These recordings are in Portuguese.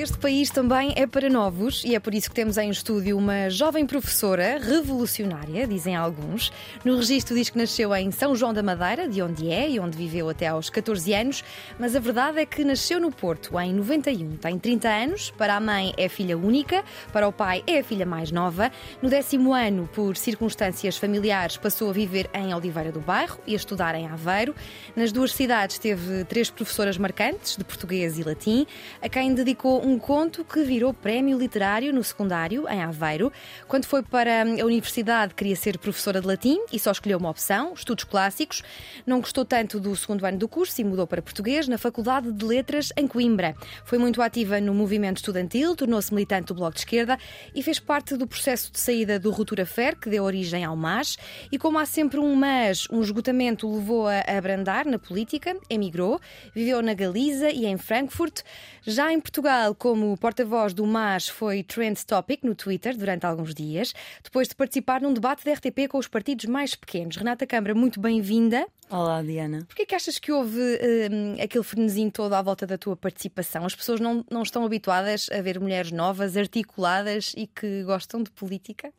Este país também é para novos e é por isso que temos em estúdio uma jovem professora revolucionária, dizem alguns. No registro diz que nasceu em São João da Madeira, de onde é e onde viveu até aos 14 anos, mas a verdade é que nasceu no Porto em 91. Tem 30 anos, para a mãe é filha única, para o pai é a filha mais nova. No décimo ano, por circunstâncias familiares, passou a viver em Oliveira do Bairro e a estudar em Aveiro. Nas duas cidades teve três professoras marcantes, de português e latim, a quem dedicou um um conto que virou prémio literário no secundário, em Aveiro. Quando foi para a universidade, queria ser professora de latim e só escolheu uma opção, estudos clássicos. Não gostou tanto do segundo ano do curso e mudou para português na Faculdade de Letras em Coimbra. Foi muito ativa no movimento estudantil, tornou-se militante do Bloco de Esquerda e fez parte do processo de saída do Rutura Fer, que deu origem ao MAS. E como há sempre um MAS, um esgotamento levou-a a abrandar na política, emigrou, viveu na Galiza e em Frankfurt. Já em Portugal, como porta-voz do MAS, foi trend topic no Twitter durante alguns dias, depois de participar num debate da RTP com os partidos mais pequenos. Renata Câmara, muito bem-vinda. Olá, Diana. Porquê que achas que houve um, aquele frenesim todo à volta da tua participação? As pessoas não, não estão habituadas a ver mulheres novas, articuladas e que gostam de política?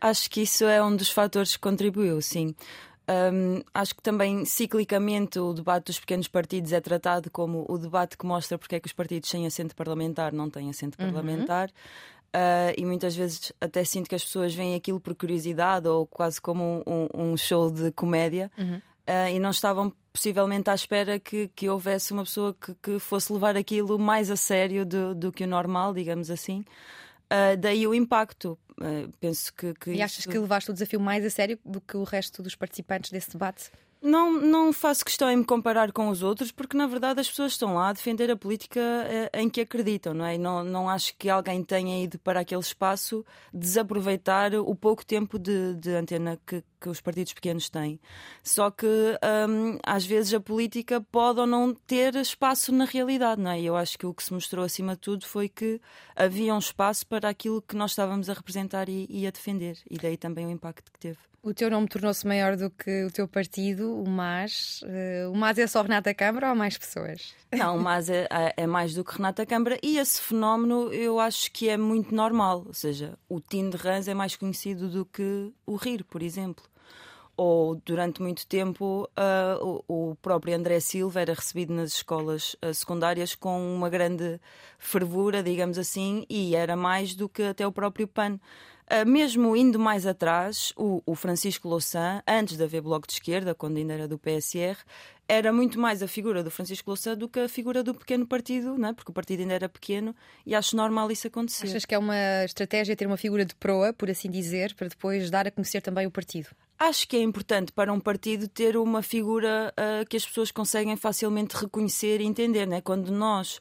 Acho que isso é um dos fatores que contribuiu, sim. Um, acho que também ciclicamente o debate dos pequenos partidos é tratado como o debate que mostra porque é que os partidos sem assento parlamentar não têm assento uhum. parlamentar. Uh, e muitas vezes até sinto que as pessoas veem aquilo por curiosidade ou quase como um, um show de comédia uhum. uh, e não estavam possivelmente à espera que, que houvesse uma pessoa que, que fosse levar aquilo mais a sério do, do que o normal, digamos assim. Uh, daí o impacto. Uh, penso que, que. E achas isso... que levaste o desafio mais a sério do que o resto dos participantes desse debate? Não, não faço questão em me comparar com os outros, porque na verdade as pessoas estão lá a defender a política eh, em que acreditam, não é? Não, não acho que alguém tenha ido para aquele espaço desaproveitar o pouco tempo de, de antena que, que os partidos pequenos têm. Só que hum, às vezes a política pode ou não ter espaço na realidade, não é? Eu acho que o que se mostrou acima de tudo foi que havia um espaço para aquilo que nós estávamos a representar e, e a defender, e daí também o impacto que teve. O teu nome tornou-se maior do que o teu partido, o MAS. Uh, o MAS é só Renata Câmara ou mais pessoas? Não, o MAS é, é, é, mais do que Renata Câmara e esse fenómeno eu acho que é muito normal. Ou seja, o Tim de Rãs é mais conhecido do que o Rir, por exemplo. Ou durante muito tempo uh, o, próprio André Silva era recebido nas escolas uh, secundárias com uma grande fervura, digamos assim, e era mais do que até o próprio PAN. Uh, mesmo indo mais atrás, o, o, Francisco Louçã, antes de haver Bloco de Esquerda, quando ainda era do PSR, era muito mais a figura do Francisco Louçã do que a figura do pequeno partido, não é? porque o partido ainda era pequeno e acho normal isso acontecer. Achas que é uma estratégia ter uma figura de proa, por assim dizer, para depois dar a conhecer também o partido? Acho que é importante para um partido ter uma figura uh, que as pessoas conseguem facilmente reconhecer e entender. Não é? Quando nós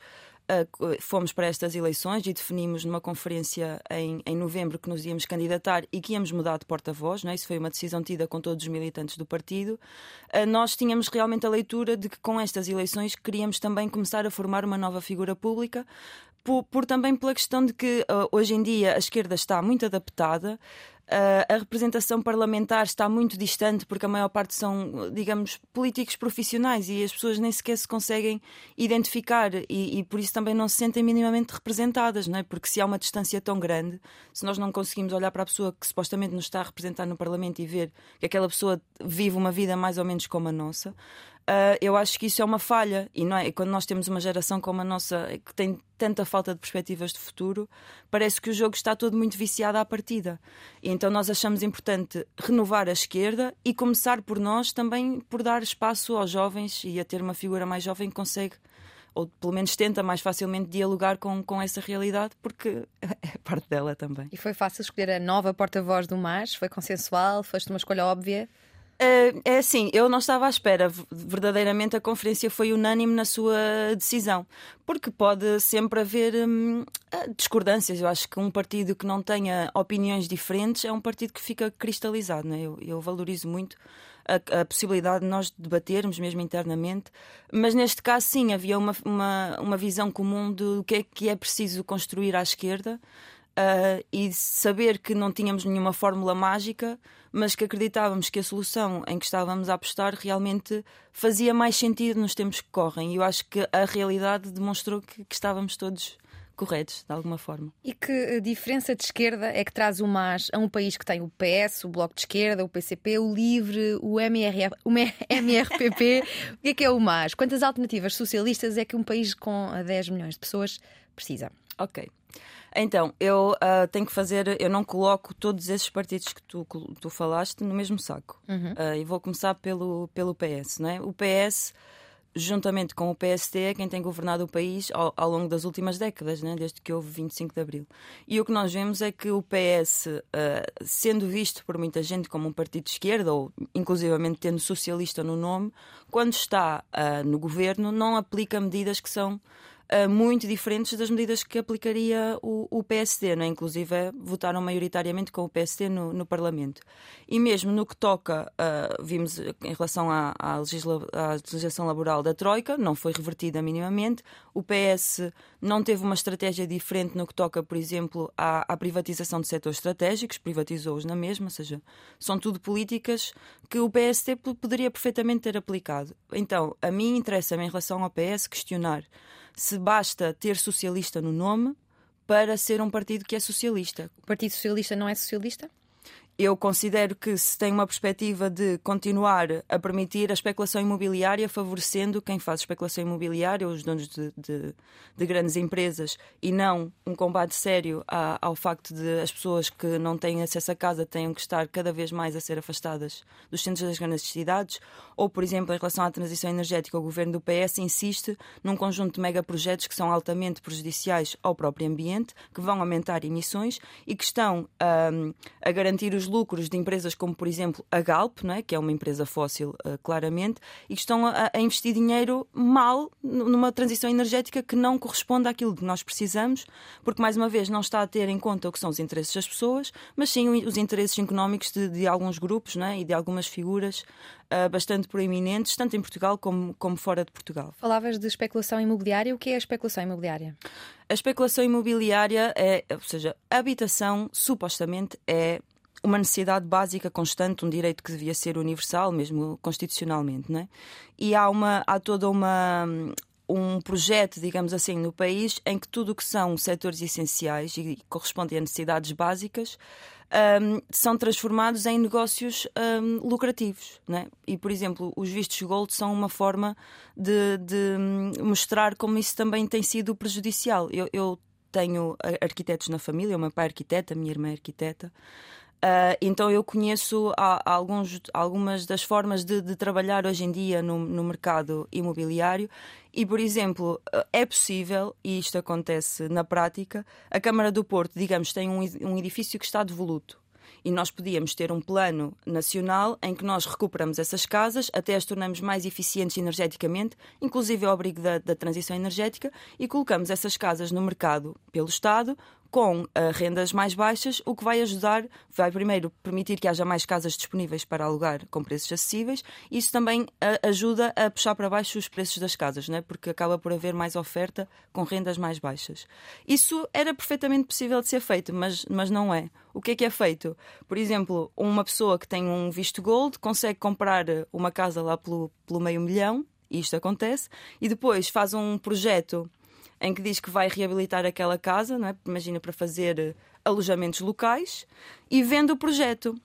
fomos para estas eleições e definimos numa conferência em, em novembro que nos íamos candidatar e que íamos mudar de porta-voz, é? isso foi uma decisão tida com todos os militantes do partido. nós tínhamos realmente a leitura de que com estas eleições queríamos também começar a formar uma nova figura pública, por, por, também pela questão de que uh, hoje em dia a esquerda está muito adaptada, a representação parlamentar está muito distante porque a maior parte são, digamos, políticos profissionais e as pessoas nem sequer se conseguem identificar e, e, por isso também não se sentem minimamente representadas, não é? Porque se há uma distância tão grande, se nós não conseguimos olhar para a pessoa que supostamente nos está a representar no Parlamento e ver que aquela pessoa vive uma vida mais ou menos como a nossa, Uh, eu acho que isso é uma falha. E, não é? e quando nós temos uma geração como a nossa, que tem tanta falta de perspectivas de futuro, parece que o jogo está todo muito viciado à partida. E então nós achamos importante renovar a esquerda e começar por nós também por dar espaço aos jovens e a ter uma figura mais jovem que consegue ou pelo menos tenta mais facilmente dialogar com, com essa realidade, porque é parte dela também. E foi fácil escolher a nova porta-voz do MAS? Foi consensual? Foste uma escolha óbvia? Uh, é assim, eu não estava à espera. Verdadeiramente, a conferência foi unânime na sua decisão, porque pode sempre haver hum, ah, discordâncias. Eu acho que um partido que não tenha opiniões diferentes é um partido que fica cristalizado. Né? Eu, eu valorizo muito a, a, possibilidade de nós debatermos mesmo internamente, mas neste caso, sim, havia uma, uma, uma visão comum do que é que é preciso construir à esquerda. Uh, e saber que não tínhamos nenhuma fórmula mágica, mas que acreditávamos que a solução em que estávamos a apostar realmente fazia mais sentido nos tempos que correm. E eu acho que a realidade demonstrou que, que estávamos todos corretos, de alguma forma. E que eh, diferença de esquerda é que traz o MAS a um país que tem o PS, o Bloco de Esquerda, o PCP, o LIVRE, o, MRF, o MRPP? o que é que é o MAS? Quantas alternativas socialistas é que um país com 10 milhões de pessoas precisa? Ok. Então, eu uh, tenho que fazer, eu não coloco todos esses partidos que tu, tu falaste no mesmo saco. Uhum. Uh, e vou começar pelo, pelo PS, não é? O PS, juntamente com o PST, é quem tem governado o país ao, ao longo das últimas décadas, né? desde que houve 25 de Abril. E o que nós vemos é que o PS, uh, ah, sendo visto por muita gente como um partido de esquerda, ou inclusivamente tendo socialista no nome, quando está no governo, não aplica medidas que são muito diferentes das medidas que aplicaria o, o PSD, é? inclusive votaram maioritariamente com o PSD no, no Parlamento. E mesmo no que toca, uh, vimos em relação à, à, legisla, à, legislação laboral da Troika, não foi revertida minimamente. O PS não teve uma estratégia diferente no que toca, por exemplo, à, à privatização de setores estratégicos, privatizou-os na mesma, ou seja, são tudo políticas que o PSD poderia perfeitamente ter aplicado. Então, a mim interessa-me em relação ao PS questionar se basta ter socialista no nome para ser um partido que é socialista. O Partido Socialista não é socialista? Eu considero que se tem uma perspectiva de continuar a permitir a especulação imobiliária, favorecendo quem faz especulação imobiliária, os donos de, de, de grandes empresas, e não um combate sério a, ao facto de as pessoas que não têm acesso a casa tenham que estar cada vez mais a ser afastadas dos centros das grandes cidades, ou, por exemplo, em relação à transição energética, o governo do PS insiste num conjunto de megaprojetos que são altamente prejudiciais ao próprio ambiente, que vão aumentar emissões e que estão um, a garantir os lucros de empresas como, por exemplo, a Galp, não é? que é uma empresa fóssil, uh, claramente, e que estão a, a, investir dinheiro mal numa transição energética que não corresponde àquilo que nós precisamos, porque, mais uma vez, não está a ter em conta o que são os interesses das pessoas, mas sim os interesses económicos de, de alguns grupos não é? e de algumas figuras uh, bastante proeminentes, tanto em Portugal como, como fora de Portugal. Falavas de especulação imobiliária. O que é a especulação imobiliária? A especulação imobiliária é, ou seja, a habitação supostamente é uma necessidade básica constante, um direito que devia ser universal, mesmo constitucionalmente, não é? E há uma há toda uma um projeto, digamos assim, no país em que tudo o que são setores essenciais e correspondem a necessidades básicas um, são transformados em negócios um, lucrativos. Né? E, por exemplo, os vistos gold são uma forma de, de mostrar como isso também tem sido prejudicial. Eu, eu tenho arquitetos na família, o meu pai é arquiteta, a minha irmã é arquiteta. Uh, então eu conheço alguns, algumas das formas de, de trabalhar hoje em dia no, no, mercado imobiliário. E, por exemplo, ah, é possível, e isto acontece na prática, a Câmara do Porto, digamos, tem um, um edifício que está devoluto. E nós podíamos ter um plano nacional em que nós recuperamos essas casas, até as tornamos mais eficientes energeticamente, inclusive ao abrigo da, da transição energética, e colocamos essas casas no mercado pelo Estado, com uh, rendas mais baixas, o que vai ajudar, vai primeiro permitir que haja mais casas disponíveis para alugar com preços acessíveis, isso também uh, ajuda a puxar para baixo os preços das casas, né? porque acaba por haver mais oferta com rendas mais baixas. Isso era perfeitamente possível de ser feito, mas, mas não é. O que é que é feito? Por exemplo, uma pessoa que tem um visto gold consegue comprar uma casa lá pelo, pelo meio milhão, isto acontece, e depois faz um projeto em que diz que vai reabilitar aquela casa, não é? imagina, para fazer eh, alojamentos locais, e vende o projeto.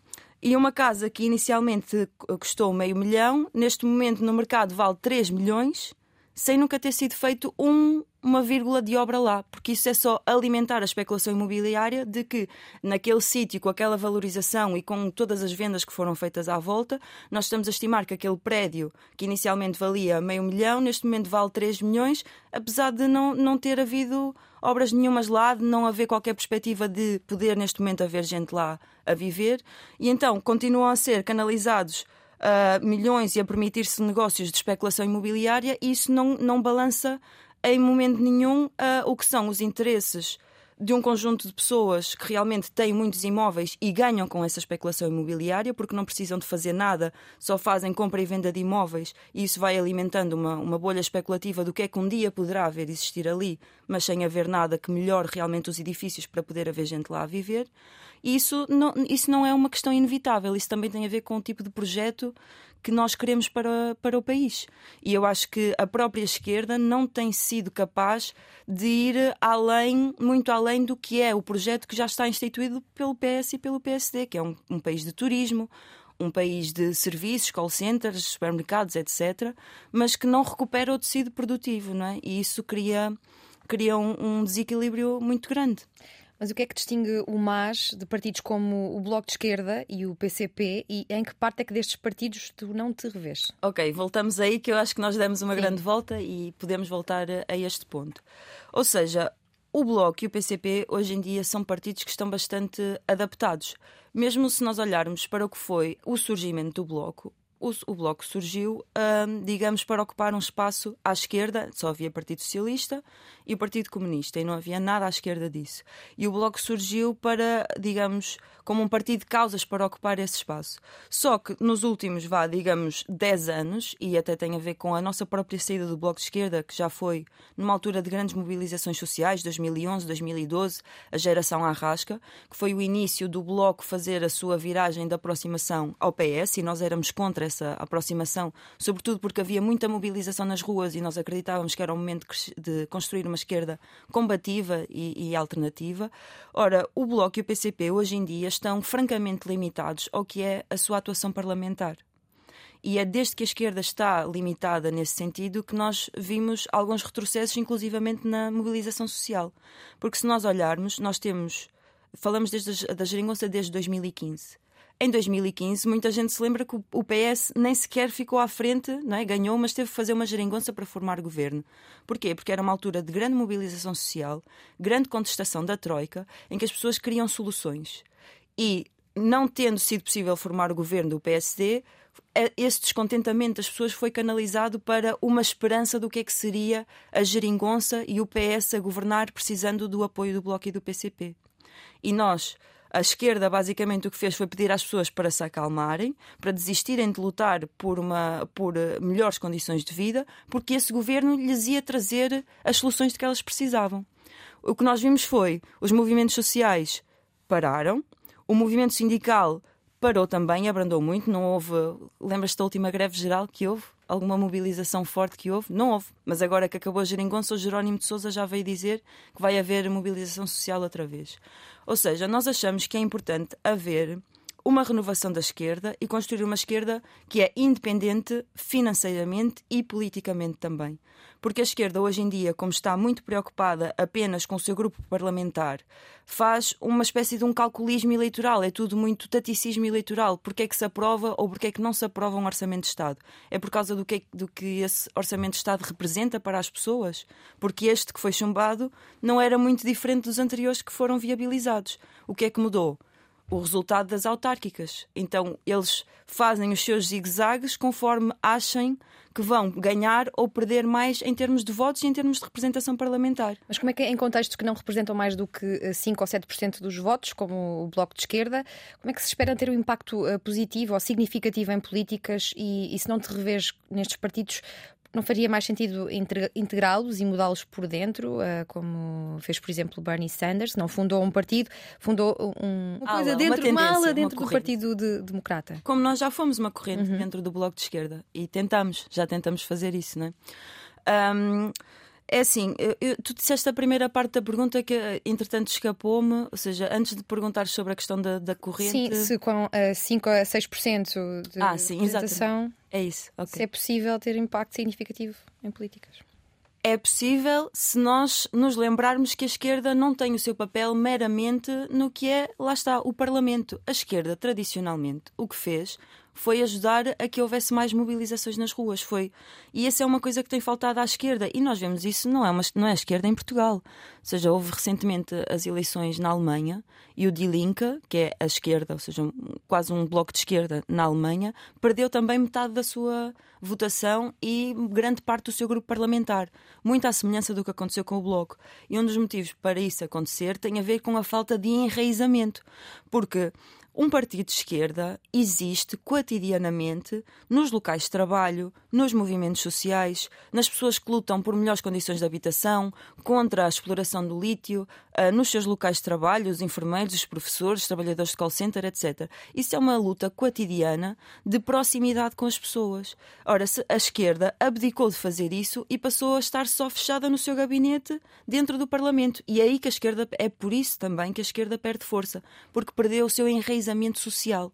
E uma casa que inicialmente custou meio milhão, neste momento no mercado vale 3 milhões, sem nunca ter sido feito um, uma vírgula de obra lá, porque isso é só alimentar a especulação imobiliária de que naquele sítio, com aquela valorização e com todas as vendas que foram feitas à volta, nós estamos a estimar que aquele prédio que inicialmente valia meio milhão, neste momento vale 3 milhões, apesar de não, não ter havido obras nenhumas lá, de não haver qualquer perspectiva de poder neste momento haver gente lá a viver, e então continuam a ser canalizados uh, milhões e a permitir-se negócios de especulação imobiliária, isso não, não balança em momento nenhum uh, o que são os interesses de um conjunto de pessoas que realmente têm muitos imóveis e ganham com essa especulação imobiliária, porque não precisam de fazer nada, só fazem compra e venda de imóveis e isso vai alimentando uma, uma bolha especulativa do que é que um dia poderá haver existir ali, mas sem haver nada que melhore realmente os edifícios para poder haver gente lá a viver. Isso não, isso não é uma questão inevitável, isso também tem a ver com o tipo de projeto que nós queremos para, para o país. E eu acho que a própria esquerda não tem sido capaz de ir além, muito além do que é o projeto que já está instituído pelo PS e pelo PSD, que é um, um país de turismo, um país de serviços, call centers, supermercados, etc., mas que não recupera o tecido produtivo, não é? E isso cria, cria um, um desequilíbrio muito grande. Mas o que é que distingue o MAS de partidos como o Bloco de Esquerda e o PCP e em que parte é que destes partidos tu não te revês? Ok, voltamos aí que eu acho que nós demos uma Sim. grande volta e podemos voltar a este ponto. Ou seja, o Bloco e o PCP hoje em dia são partidos que estão bastante adaptados. Mesmo se nós olharmos para o que foi o surgimento do Bloco, o, o Bloco surgiu, hum, digamos, para ocupar um espaço à esquerda, só havia Partido Socialista e o Partido Comunista, e não havia nada à esquerda disso. E o Bloco surgiu para, digamos, como um partido de causas para ocupar esse espaço. Só que nos últimos, vá, digamos, 10 anos, e até tem a ver com a nossa própria saída do Bloco de Esquerda, que já foi numa altura de grandes mobilizações sociais, 2011, 2012, a geração Arrasca, que foi o início do Bloco fazer a sua viragem de aproximação ao PS, e nós éramos contra essa aproximação, sobretudo porque havia muita mobilização nas ruas e nós acreditávamos que era o momento de construir uma esquerda combativa e, e alternativa. Ora, o Bloco e o PCP hoje em dia estão francamente limitados ao que é a sua atuação parlamentar. E é desde que a esquerda está limitada nesse sentido que nós vimos alguns retrocessos, inclusivamente na mobilização social. Porque se nós olharmos, nós temos. Falamos desde da geringonça desde 2015. Em 2015, muita gente se lembra que o PS nem sequer ficou à frente, não é? ganhou, mas teve que fazer uma geringonça para formar governo. Porquê? Porque era uma altura de grande mobilização social, grande contestação da Troika, em que as pessoas queriam soluções. E não tendo sido possível formar o governo do PSD, é, esse descontentamento das pessoas foi canalizado para uma esperança do que é que seria a geringonça e o PS a governar precisando do apoio do Bloco e do PCP. E nós, a esquerda, basicamente, o que fez foi pedir às pessoas para se acalmarem, para desistirem de lutar por, uma, por eh, melhores condições de vida, porque esse governo lhes ia trazer as soluções de que elas precisavam. O que nós vimos foi os movimentos sociais pararam, o movimento sindical parou também, abrandou muito, não houve. Lembras-te da última greve geral que houve? Alguma mobilização forte que houve? Não houve. Mas agora que acabou a geringonça, o Jerónimo de Souza já veio dizer que vai haver mobilização social outra vez. Ou seja, nós achamos que é importante haver uma renovação da esquerda e construir uma esquerda que é independente financeiramente e politicamente também. Porque a esquerda, hoje em dia, como está muito preocupada apenas com o seu grupo parlamentar, faz uma espécie de um calculismo eleitoral. É tudo muito taticismo eleitoral. Porque é que se aprova ou porque é que não se aprova um orçamento de Estado? É por causa do que, do que esse orçamento de Estado representa para as pessoas? Porque este que foi chumbado não era muito diferente dos anteriores que foram viabilizados. O que é que mudou? O resultado das autárquicas. Então eles fazem os seus zigue-zagues conforme achem que vão ganhar ou perder mais em termos de votos e em termos de representação parlamentar. Mas como é que em contextos que não representam mais do que 5 eh, ou 7% dos votos, como o Bloco de Esquerda, como é que se espera ter um impacto eh, positivo ou significativo em políticas e, e se não te revês nestes partidos não faria mais sentido integrá-los e mudá-los por dentro, uh, como fez, por exemplo, Bernie Sanders? Não fundou um partido, fundou um, uma coisa dentro, uma, uma ala dentro uma do Partido de, Democrata. Como nós já fomos uma corrente uhum. dentro do Bloco de Esquerda e tentamos, já tentamos fazer isso, não é? Um, é assim, eu, tu disseste a primeira parte da pergunta que, entretanto, escapou-me, ou seja, antes de perguntar sobre a questão da, da corrente. Sim, se com uh, eh, 5 a 6% de ah, sim, representação, é isso. Se é possível ter impacto significativo em políticas. É possível se nós nos lembrarmos que a esquerda não tem o seu papel meramente no que é, lá está, o Parlamento. A esquerda, tradicionalmente, o que fez foi ajudar a que houvesse mais mobilizações nas ruas. Foi e essa é uma coisa que tem faltado à esquerda e nós vemos isso não é uma, não é a esquerda em Portugal. Ou seja, houve recentemente as eleições na Alemanha e o Die Linke, que é a esquerda, ou seja, quase um bloco de esquerda na Alemanha, perdeu também metade da sua votação e grande parte do seu grupo parlamentar, muito à semelhança do que aconteceu com o Bloco. E um dos motivos para isso acontecer tem a ver com a falta de enraizamento, porque um partido de esquerda existe cotidianamente nos locais de trabalho, nos movimentos sociais, nas pessoas que lutam por melhores condições de habitação, contra a exploração do lítio, ah, nos seus locais de trabalho, os enfermeiros, os professores, os trabalhadores de call center, etc. Isso é uma luta cotidiana de proximidade com as pessoas. Ora, a esquerda abdicou de fazer isso e passou a estar só fechada no seu gabinete dentro do Parlamento. E é aí que a esquerda, é por isso também que a esquerda perde força, porque perdeu o seu enraizamento social.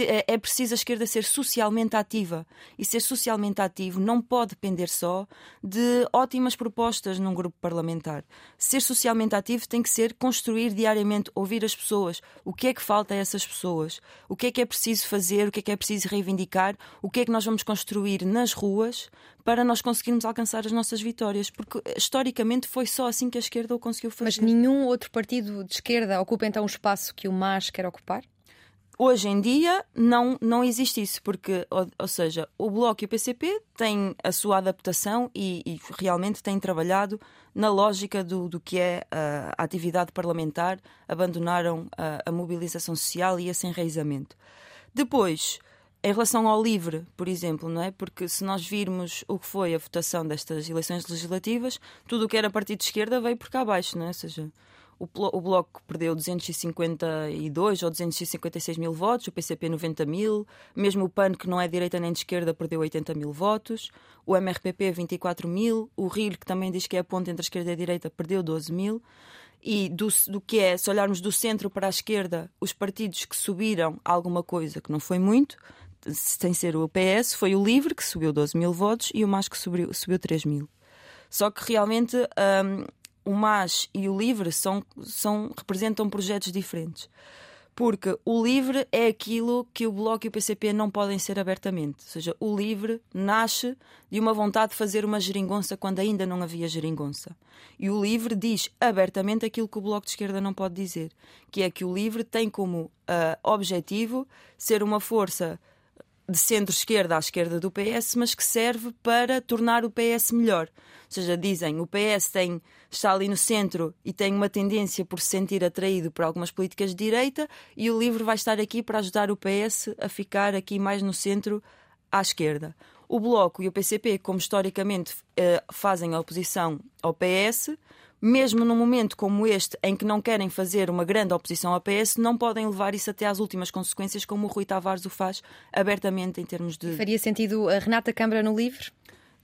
É, é preciso a esquerda ser socialmente ativa. E ser socialmente ativo não pode depender só de ótimas propostas num grupo parlamentar. Ser socialmente ativo tem que ser construir diariamente, ouvir as pessoas. O que é que falta a essas pessoas? O que é que é preciso fazer? O que é que é preciso reivindicar? O que é que nós vamos construir nas ruas para nós conseguirmos alcançar as nossas vitórias? Porque historicamente foi só assim que a esquerda o conseguiu fazer. Mas nenhum outro partido de esquerda ocupa então o espaço que o MAS quer ocupar? Hoje em dia não, não existe isso, porque, ou, ou, seja, o Bloco e o PCP têm a sua adaptação e, e realmente têm trabalhado na lógica do, do que é a, a atividade parlamentar, abandonaram a, a, mobilização social e esse enraizamento. Depois, em relação ao LIVRE, por exemplo, não é? Porque se nós virmos o que foi a votação destas eleições legislativas, tudo o que era partido de esquerda veio por cá abaixo, não é? Ou seja, o, o Bloco perdeu 252 ou 256 mil votos, o PCP 90 mil, mesmo o PAN, que não é direita nem de esquerda, perdeu 80 mil votos, o MRPP 24 mil, o RIR, que também diz que é a ponte entre a esquerda e a direita, perdeu 12 mil. E do, do que é, se olharmos do centro para a esquerda, os partidos que subiram alguma coisa, que não foi muito, sem ser o PS, foi o LIVRE, que subiu 12 mil votos, e o MAS, que subiu, subiu 3 mil. Só que realmente hum, o MAS e o LIVRE são, são, representam projetos diferentes. Porque o livre é aquilo que o Bloco e o PCP não podem ser abertamente. Ou seja, o livre nasce de uma vontade de fazer uma geringonça quando ainda não havia geringonça. E o livre diz abertamente aquilo que o Bloco de Esquerda não pode dizer, que é que o livre tem como uh, objetivo ser uma força de centro-esquerda à esquerda do PS, mas que serve para tornar o PS melhor. Ou seja, dizem o PS tem, está ali no centro e tem uma tendência por se sentir atraído por algumas políticas de direita e o livro vai estar aqui para ajudar o PS a ficar aqui mais no centro à esquerda. O Bloco e o PCP, como historicamente eh, fazem a oposição ao PS, mesmo num momento como este, em que não querem fazer uma grande oposição ao PS, não podem levar isso até às últimas consequências, como o Rui Tavares o faz abertamente em termos de. Faria sentido a Renata Câmara no livro?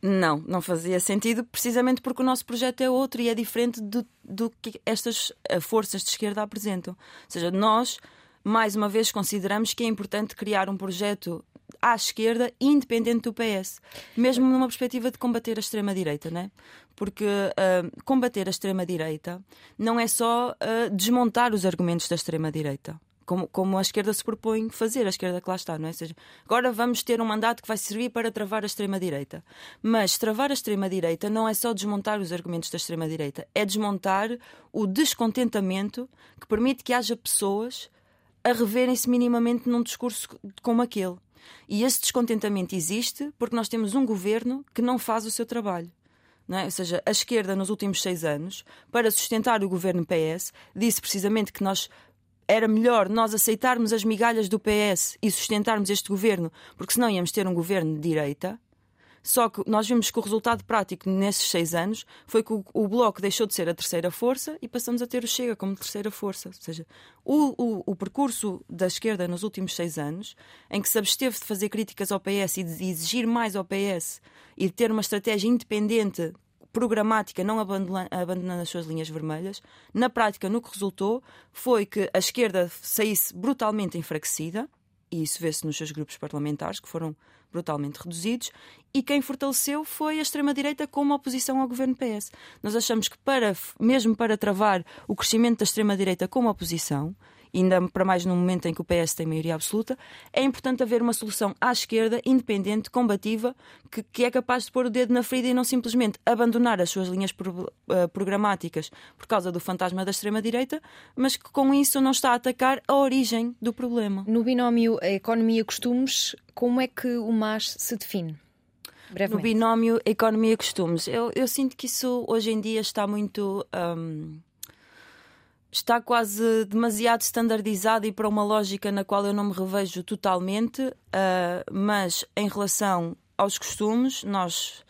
Não, não fazia sentido, precisamente porque o nosso projeto é outro e é diferente do, do que estas eh, forças de esquerda apresentam. Ou seja, nós, mais uma vez, consideramos que é importante criar um projeto à esquerda, independente do PS, mesmo numa perspectiva de combater a extrema-direita, né? Porque uh, combater a extrema-direita não é só uh, desmontar os argumentos da extrema-direita. Como, como, a esquerda se propõe fazer, a esquerda que lá está, não é? Ou seja, agora vamos ter um mandato que vai servir para travar a extrema-direita. Mas travar a extrema-direita não é só desmontar os argumentos da extrema-direita, é desmontar o descontentamento que permite que haja pessoas a reverem-se minimamente num discurso como aquele. E esse descontentamento existe porque nós temos um governo que não faz o seu trabalho. É? Ou seja, a esquerda nos últimos seis anos, para sustentar o governo PS, disse precisamente que nós era melhor nós aceitarmos as migalhas do PS e sustentarmos este governo, porque senão íamos ter um governo de direita. Só que nós vimos que o resultado prático nesses seis anos foi que o, o, Bloco deixou de ser a terceira força e passamos a ter o Chega como terceira força. Ou seja, o, o, o percurso da esquerda nos últimos seis anos, em que se absteve de fazer críticas ao PS e de exigir mais ao PS e de ter uma estratégia independente programática, não abandonando, as suas linhas vermelhas, na prática, no que resultou foi que a esquerda saísse brutalmente enfraquecida, e isso vê-se nos seus grupos parlamentares, que foram brutalmente reduzidos, e quem fortaleceu foi a extrema-direita como oposição ao governo PS. Nós achamos que, para, mesmo para travar o crescimento da extrema-direita como oposição, ainda para mais no momento em que o PS tem maioria absoluta, é importante haver uma solução à esquerda, independente, combativa, que, que é capaz de pôr o dedo na ferida e não simplesmente abandonar as suas linhas pro, uh, programáticas por causa do fantasma da extrema-direita, mas que com isso não está a atacar a origem do problema. No binómio economia-costumes, como é que o MAS se define? Brevemente. No binómio economia-costumes, eu, eu, sinto que isso hoje em dia está muito. Um está quase demasiado standardizado e para uma lógica na qual eu não me revejo totalmente, uh, mas em relação aos costumes, nós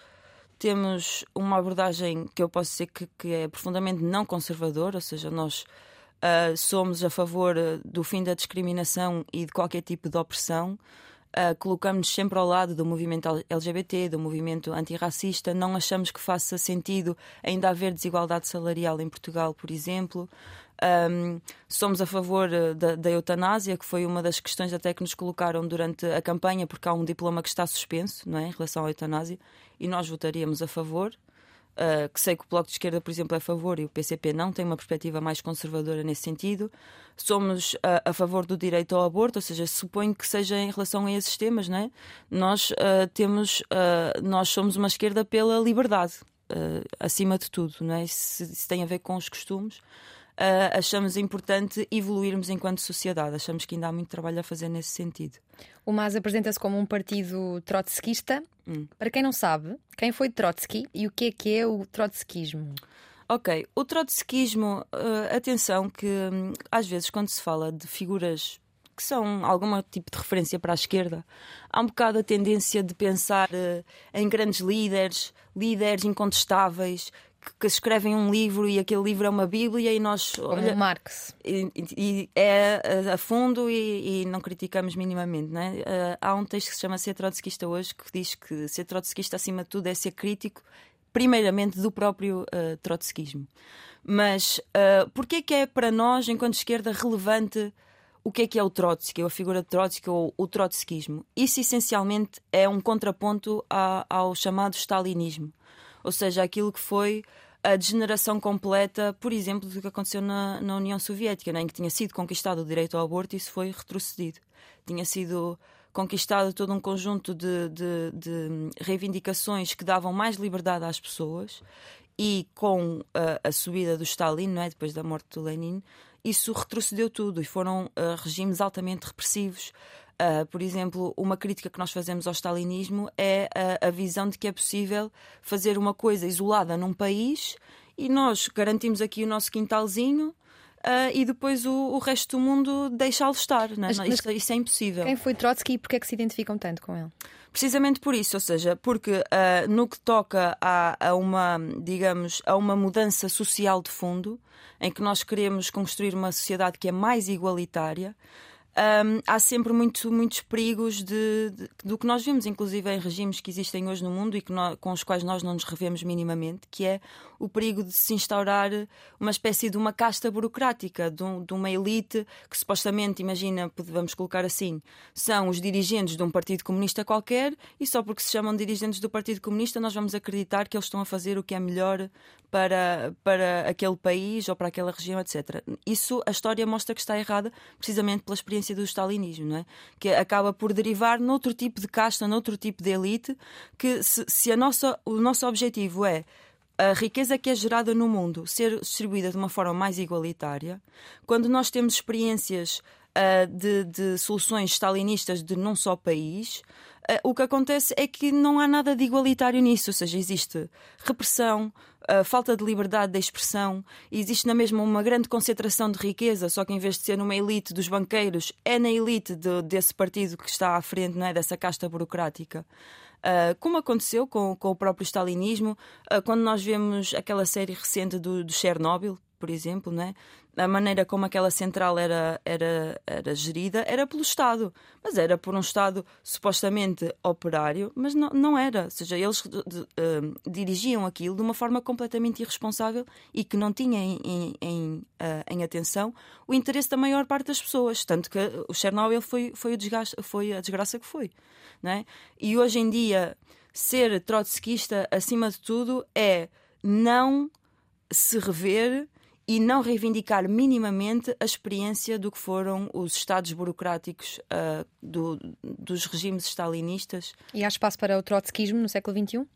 temos uma abordagem que eu posso dizer que, que é profundamente não conservadora, ou seja, nós uh, somos a favor do fim da discriminação e de qualquer tipo de opressão. Uh, colocamos-nos sempre ao lado do movimento LGBT, do movimento antirracista. Não achamos que faça sentido ainda haver desigualdade salarial em Portugal, por exemplo. Um, somos a favor eh, da, da, eutanásia, que foi uma das questões até que nos colocaram durante a campanha, porque há um diploma que está suspenso não é, em relação à eutanásia, e nós votaríamos a favor. Uh, que sei que o Bloco de Esquerda, por exemplo, é a favor e o PCP não tem uma perspectiva mais conservadora nesse sentido. Somos uh, a favor do direito ao aborto, ou seja, suponho que seja em relação a esses temas, não é? Nós uh, temos, nós somos uma esquerda pela liberdade, acima de tudo, não é? Se, se tem a ver com os costumes uh, achamos importante evoluirmos enquanto sociedade. Achamos que ainda há muito trabalho a fazer nesse sentido. O MAS apresenta-se como um partido trotskista. Hum. Para quem não sabe, quem foi Trotsky e o que é que é o trotskismo? Ok, o trotskismo, uh, atenção que um, às vezes quando se fala de figuras que são algum tipo de referência para a esquerda, há um bocado a tendência de pensar uh, em grandes líderes, líderes incontestáveis, que escrevem um livro e aquele livro é uma Bíblia e nós. Como olha, Marx. E, e, é a, fundo e, e, não criticamos minimamente. Não é? Uh, há um texto que se chama Ser Trotskista hoje que diz que ser trotskista, acima de tudo, é ser crítico, primeiramente, do próprio uh, trotskismo. Mas uh, porquê que é para nós, enquanto esquerda, relevante o que é que é o Trotsky, ou a figura de Trotsky, ou o trotskismo? Isso, essencialmente, é um contraponto a, ao chamado stalinismo ou seja, aquilo que foi a degeneração completa, por exemplo, do que aconteceu na, na União Soviética, né, em que tinha sido conquistado o direito ao aborto e isso foi retrocedido. Tinha sido conquistado todo um conjunto de, de, de reivindicações que davam mais liberdade às pessoas e com a, a subida do Stalin, não é, depois da morte do Lenin, isso retrocedeu tudo e foram uh, regimes altamente repressivos, Uh, por exemplo, uma crítica que nós fazemos ao stalinismo é a, a, visão de que é possível fazer uma coisa isolada num país e nós garantimos aqui o nosso quintalzinho. Uh, e depois o, o, resto do mundo deixá-lo estar. Não é? mas, mas isso, isso, é impossível. Quem foi Trotsky e porquê é que se identificam tanto com ele? Precisamente por isso, ou seja, porque uh, no que toca a, a, uma, digamos, a uma mudança social de fundo, em que nós queremos construir uma sociedade que é mais igualitária, um, há sempre muito, muitos perigos de, de, do que nós vemos, inclusive em regimes que existem hoje no mundo e nós, com os quais nós não nos revemos minimamente, que é o perigo de se instaurar uma espécie de uma casta burocrática, de, um, de uma elite que supostamente, imagina, vamos colocar assim, são os dirigentes de um partido comunista qualquer e só porque se chamam dirigentes do Partido Comunista nós vamos acreditar que eles estão a fazer o que é melhor para, para aquele país ou para aquela região, etc. Isso, a história mostra que está errada precisamente pela experiência do stalinismo, não é? que acaba por derivar noutro tipo de casta, noutro tipo de elite, que se, se a nossa, o nosso objetivo é a riqueza que é gerada no mundo ser distribuída de uma forma mais igualitária, quando nós temos experiências uh, de, de, soluções stalinistas de num só país, o que acontece é que não há nada de igualitário nisso, ou seja, existe repressão, a falta de liberdade de expressão, existe na mesma uma grande concentração de riqueza, só que em vez de ser numa elite dos banqueiros, é na elite de, desse partido que está à frente, não é? dessa casta burocrática. Uh, como aconteceu com, com, o próprio stalinismo, uh, quando nós vemos aquela série recente do, do Chernobyl, por exemplo, né? A maneira como aquela central era, era, era gerida era pelo Estado, mas era por um Estado supostamente operário, mas não, não era. Ou seja, eles de, uh, dirigiam aquilo de uma forma completamente irresponsável e que não tinha em, em, em, uh, em, atenção o interesse da maior parte das pessoas. Tanto que o Chernobyl foi, foi, o desgaste, foi a desgraça que foi. Né? E hoje em dia, ser trotskista, acima de tudo, é não se rever e não reivindicar minimamente a experiência do que foram os estados burocráticos uh, do, dos regimes stalinistas. E há espaço para o trotskismo no século XXI?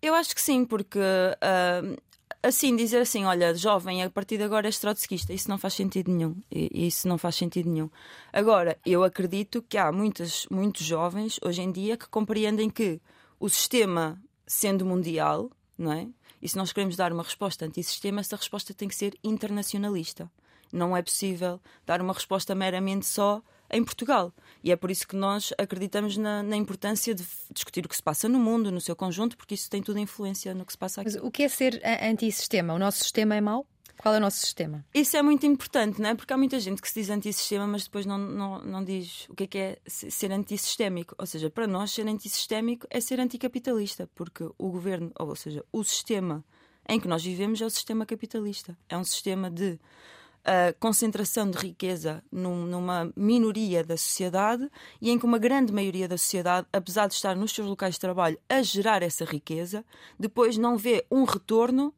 Eu acho que sim, porque uh, assim, dizer assim, olha, jovem, a partir de agora és trotskista, isso não faz sentido nenhum. Isso não faz sentido nenhum. Agora, eu acredito que há muitas, muitos jovens hoje em dia que compreendem que o sistema, sendo mundial, não é? E se nós queremos dar uma resposta antissistema, essa resposta tem que ser internacionalista. Não é possível dar uma resposta meramente só em Portugal. E é por isso que nós acreditamos na, na, importância de discutir o que se passa no mundo, no seu conjunto, porque isso tem toda a influência no que se passa aqui. Mas o que é ser antissistema? O nosso sistema é mau? Qual é o nosso sistema? Isso é muito importante, não é? Porque há muita gente que se diz antissistema, mas depois não, não, não diz o que é, que é ser antissistémico. Ou seja, para nós, ser antissistémico é ser anticapitalista, porque o governo, ou seja, o sistema em que nós vivemos é o sistema capitalista. É um sistema de a concentração de riqueza num, numa minoria da sociedade e em que uma grande maioria da sociedade, apesar de estar nos seus locais de trabalho a gerar essa riqueza, depois não vê um retorno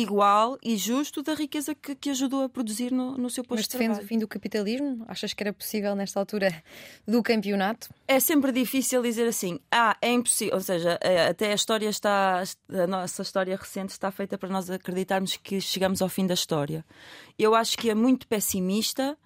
igual e justo da riqueza que, que ajudou a produzir no, no seu posto Mas de trabalho. Mas defendes o fim do capitalismo? Achas que era possível nesta altura do campeonato? É sempre difícil dizer assim, ah, é impossível. Ou seja, é, até a história está, a nossa história recente está feita para nós acreditarmos que chegamos ao fim da história. Eu acho que é muito pessimista,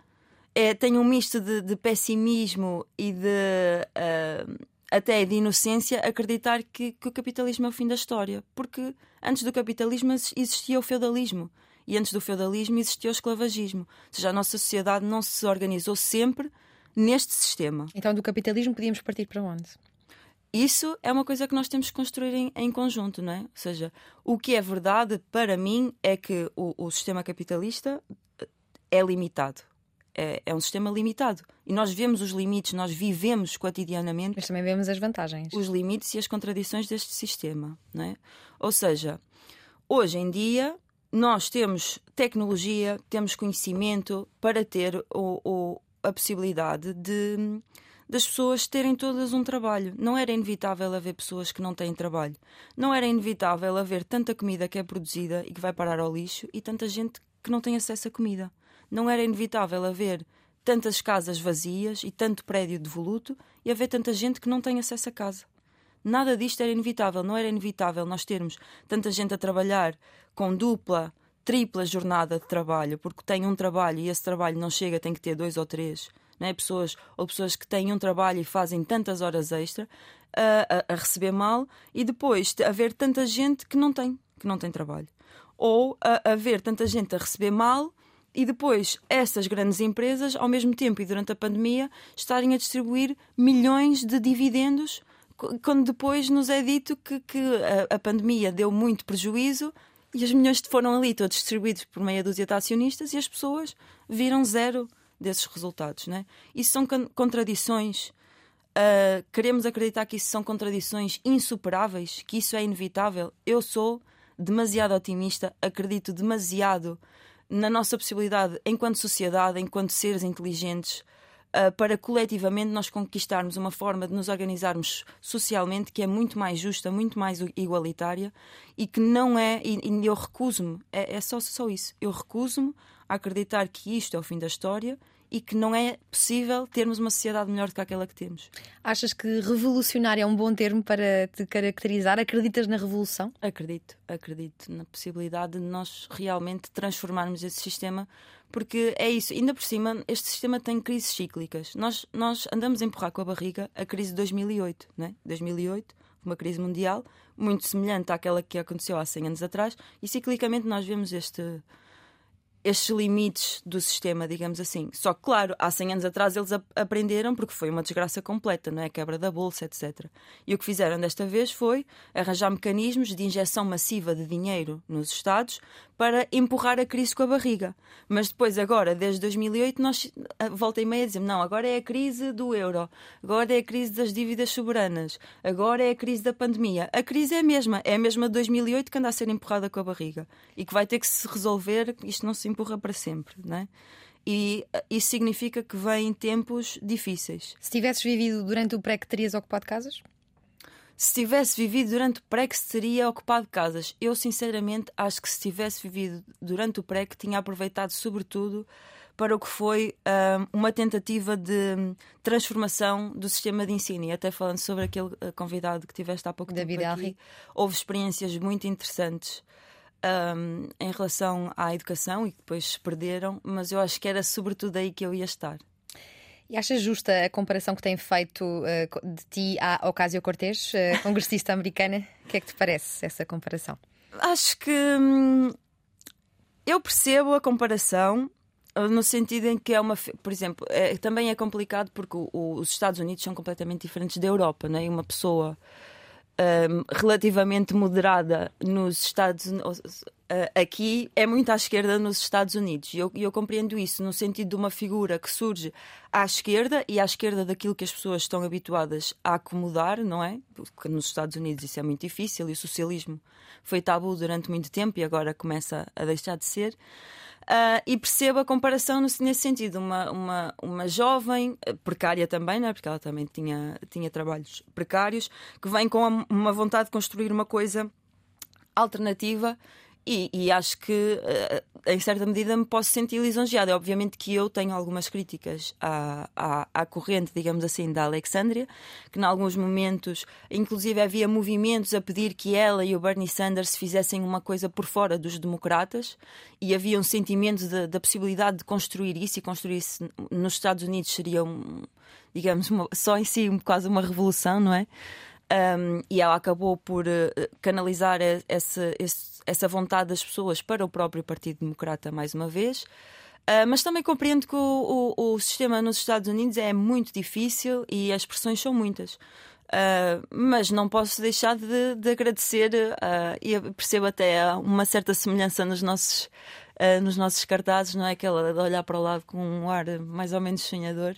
é, tem um misto de, de pessimismo e de. Uh, até de inocência acreditar que, que o capitalismo é o fim da história, porque antes do capitalismo existia o feudalismo e antes do feudalismo existia o esclavagismo. Ou seja, a nossa sociedade não se organizou sempre neste sistema. Então, do capitalismo podíamos partir para onde? Isso é uma coisa que nós temos que construir em, em conjunto, não é? Ou seja, o que é verdade para mim é que o, o sistema capitalista é limitado é, é, um sistema limitado. E nós vemos os limites, nós vivemos cotidianamente. Mas também vemos as vantagens. Os limites e as contradições deste sistema. Não é? Ou seja, hoje em dia nós temos tecnologia, temos conhecimento para ter o, o, a possibilidade de das pessoas terem todas um trabalho. Não era inevitável haver pessoas que não têm trabalho. Não era inevitável haver tanta comida que é produzida e que vai parar ao lixo e tanta gente que não tem acesso a comida não era inevitável haver tantas casas vazias e tanto prédio devoluto e haver tanta gente que não tem acesso a casa. Nada disto era inevitável, não era inevitável nós termos tanta gente a trabalhar com dupla, tripla jornada de trabalho, porque tem um trabalho e esse trabalho não chega, tem que ter dois ou três. Não é? pessoas, ou pessoas que têm um trabalho e fazem tantas horas extra a, a, a receber mal e depois haver tanta gente que não tem, que não tem trabalho. Ou a, haver tanta gente a receber mal e depois essas grandes empresas, ao mesmo tempo e durante a pandemia, estarem a distribuir milhões de dividendos, quando depois nos é dito que, que a, a, pandemia deu muito prejuízo e os milhões foram ali todos distribuídos por meia dúzia de acionistas e as pessoas viram zero desses resultados. Né? Isso são contradições. Uh, queremos acreditar que isso são contradições insuperáveis, que isso é inevitável. Eu sou demasiado otimista, acredito demasiado na nossa possibilidade, enquanto sociedade, enquanto seres inteligentes, uh, para coletivamente nós conquistarmos uma forma de nos organizarmos socialmente que é muito mais justa, muito mais igualitária e que não é. E, e eu recuso-me, é, é só, só isso. Eu recuso-me a acreditar que isto é o fim da história e que não é possível termos uma sociedade melhor do que aquela que temos. Achas que revolucionário é um bom termo para te caracterizar? Acreditas na revolução? Acredito, acredito na possibilidade de nós realmente transformarmos esse sistema, porque é isso. Ainda por cima, este sistema tem crises cíclicas. Nós, nós andamos a empurrar com a barriga a crise de 2008, né? 2008 uma crise mundial muito semelhante àquela que aconteceu há 100 anos atrás, e ciclicamente nós vemos este estes limites do sistema, digamos assim. Só que, claro, há 100 anos atrás eles aprenderam porque foi uma desgraça completa, não é? Quebra da bolsa, etc. E o que fizeram desta vez foi arranjar mecanismos de injeção massiva de dinheiro nos Estados para empurrar a crise com a barriga. Mas depois, agora, desde 2008, nós volta e meia dizemos: não, agora é a crise do euro, agora é a crise das dívidas soberanas, agora é a crise da pandemia. A crise é a mesma, é a mesma de 2008 que anda a ser empurrada com a barriga e que vai ter que se resolver, isto não se empurra para sempre, não é? E isso significa que vêm tempos difíceis. Se tivesses vivido durante o pré que terias ocupado casas? se tivesse vivido durante o pré que teria ocupado casas. Eu, sinceramente, acho que se tivesse vivido durante o pré que tinha aproveitado, sobretudo, para o que foi uh, uma tentativa de transformação do sistema de ensino. E até falando sobre aquele uh, convidado que tiveste há pouco David tempo aqui, houve experiências muito interessantes um, em relação à educação e que depois se perderam, mas eu acho que era sobretudo aí que eu ia estar. E achas justa a comparação que tem feito uh, de ti à Ocasio-Cortez, uh, congressista americana? O que é que te parece essa comparação? Acho que hum, eu percebo a comparação uh, no sentido em que é uma, por exemplo, é, também é complicado porque o, o, os Estados Unidos são completamente diferentes da Europa, não é? Uma pessoa um, relativamente moderada nos Estados Unidos. Uh, aqui é muito à esquerda nos Estados Unidos. E eu, eu, compreendo isso no sentido de uma figura que surge à esquerda e à esquerda daquilo que as pessoas estão habituadas a acomodar, não é? Porque nos Estados Unidos isso é muito difícil e o socialismo foi tabu durante muito tempo e agora começa a deixar de ser. Uh, e percebo a comparação nesse sentido. Uma, uma, uma jovem, eh, precária também, não é? porque ela também tinha, tinha trabalhos precários, que vem com uma vontade de construir uma coisa alternativa e, e, acho que, eh, em certa medida, me posso sentir lisonjeada. Obviamente que eu tenho algumas críticas à, à, à, corrente, digamos assim, da Alexandria, que em alguns momentos, inclusive, havia movimentos a pedir que ela e o Bernie Sanders fizessem uma coisa por fora dos democratas e havia um sentimento da possibilidade de construir isso e construir isso nos Estados Unidos seria, um, digamos, uma, só em si quase uma revolução, não é? Um, e ela acabou por uh, canalizar esse, esse, essa vontade das pessoas para o próprio Partido Democrata mais uma vez. Uh, mas também compreendo que o, o, o, sistema nos Estados Unidos é muito difícil e as pressões são muitas. Uh, mas não posso deixar de, de agradecer uh, e percebo até uma certa semelhança nos nossos, nos nossos cartazes, não é? Aquela de olhar para o lado com um ar mais ou menos sonhador.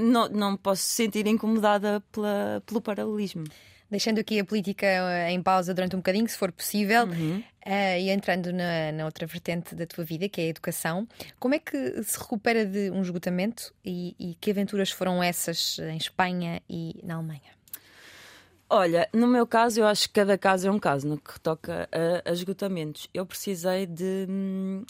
Não, não posso sentir incomodada pela, pelo paralelismo. Deixando aqui a política ah, em pausa durante um bocadinho, se for possível, uhum. uh, e entrando na, na, outra vertente da tua vida, que é a educação, como é que se recupera de um esgotamento e, e que aventuras foram essas em Espanha e na Alemanha? Olha, no meu caso, eu acho que cada caso é um caso no que toca a, a esgotamentos. Eu precisei de. Hum,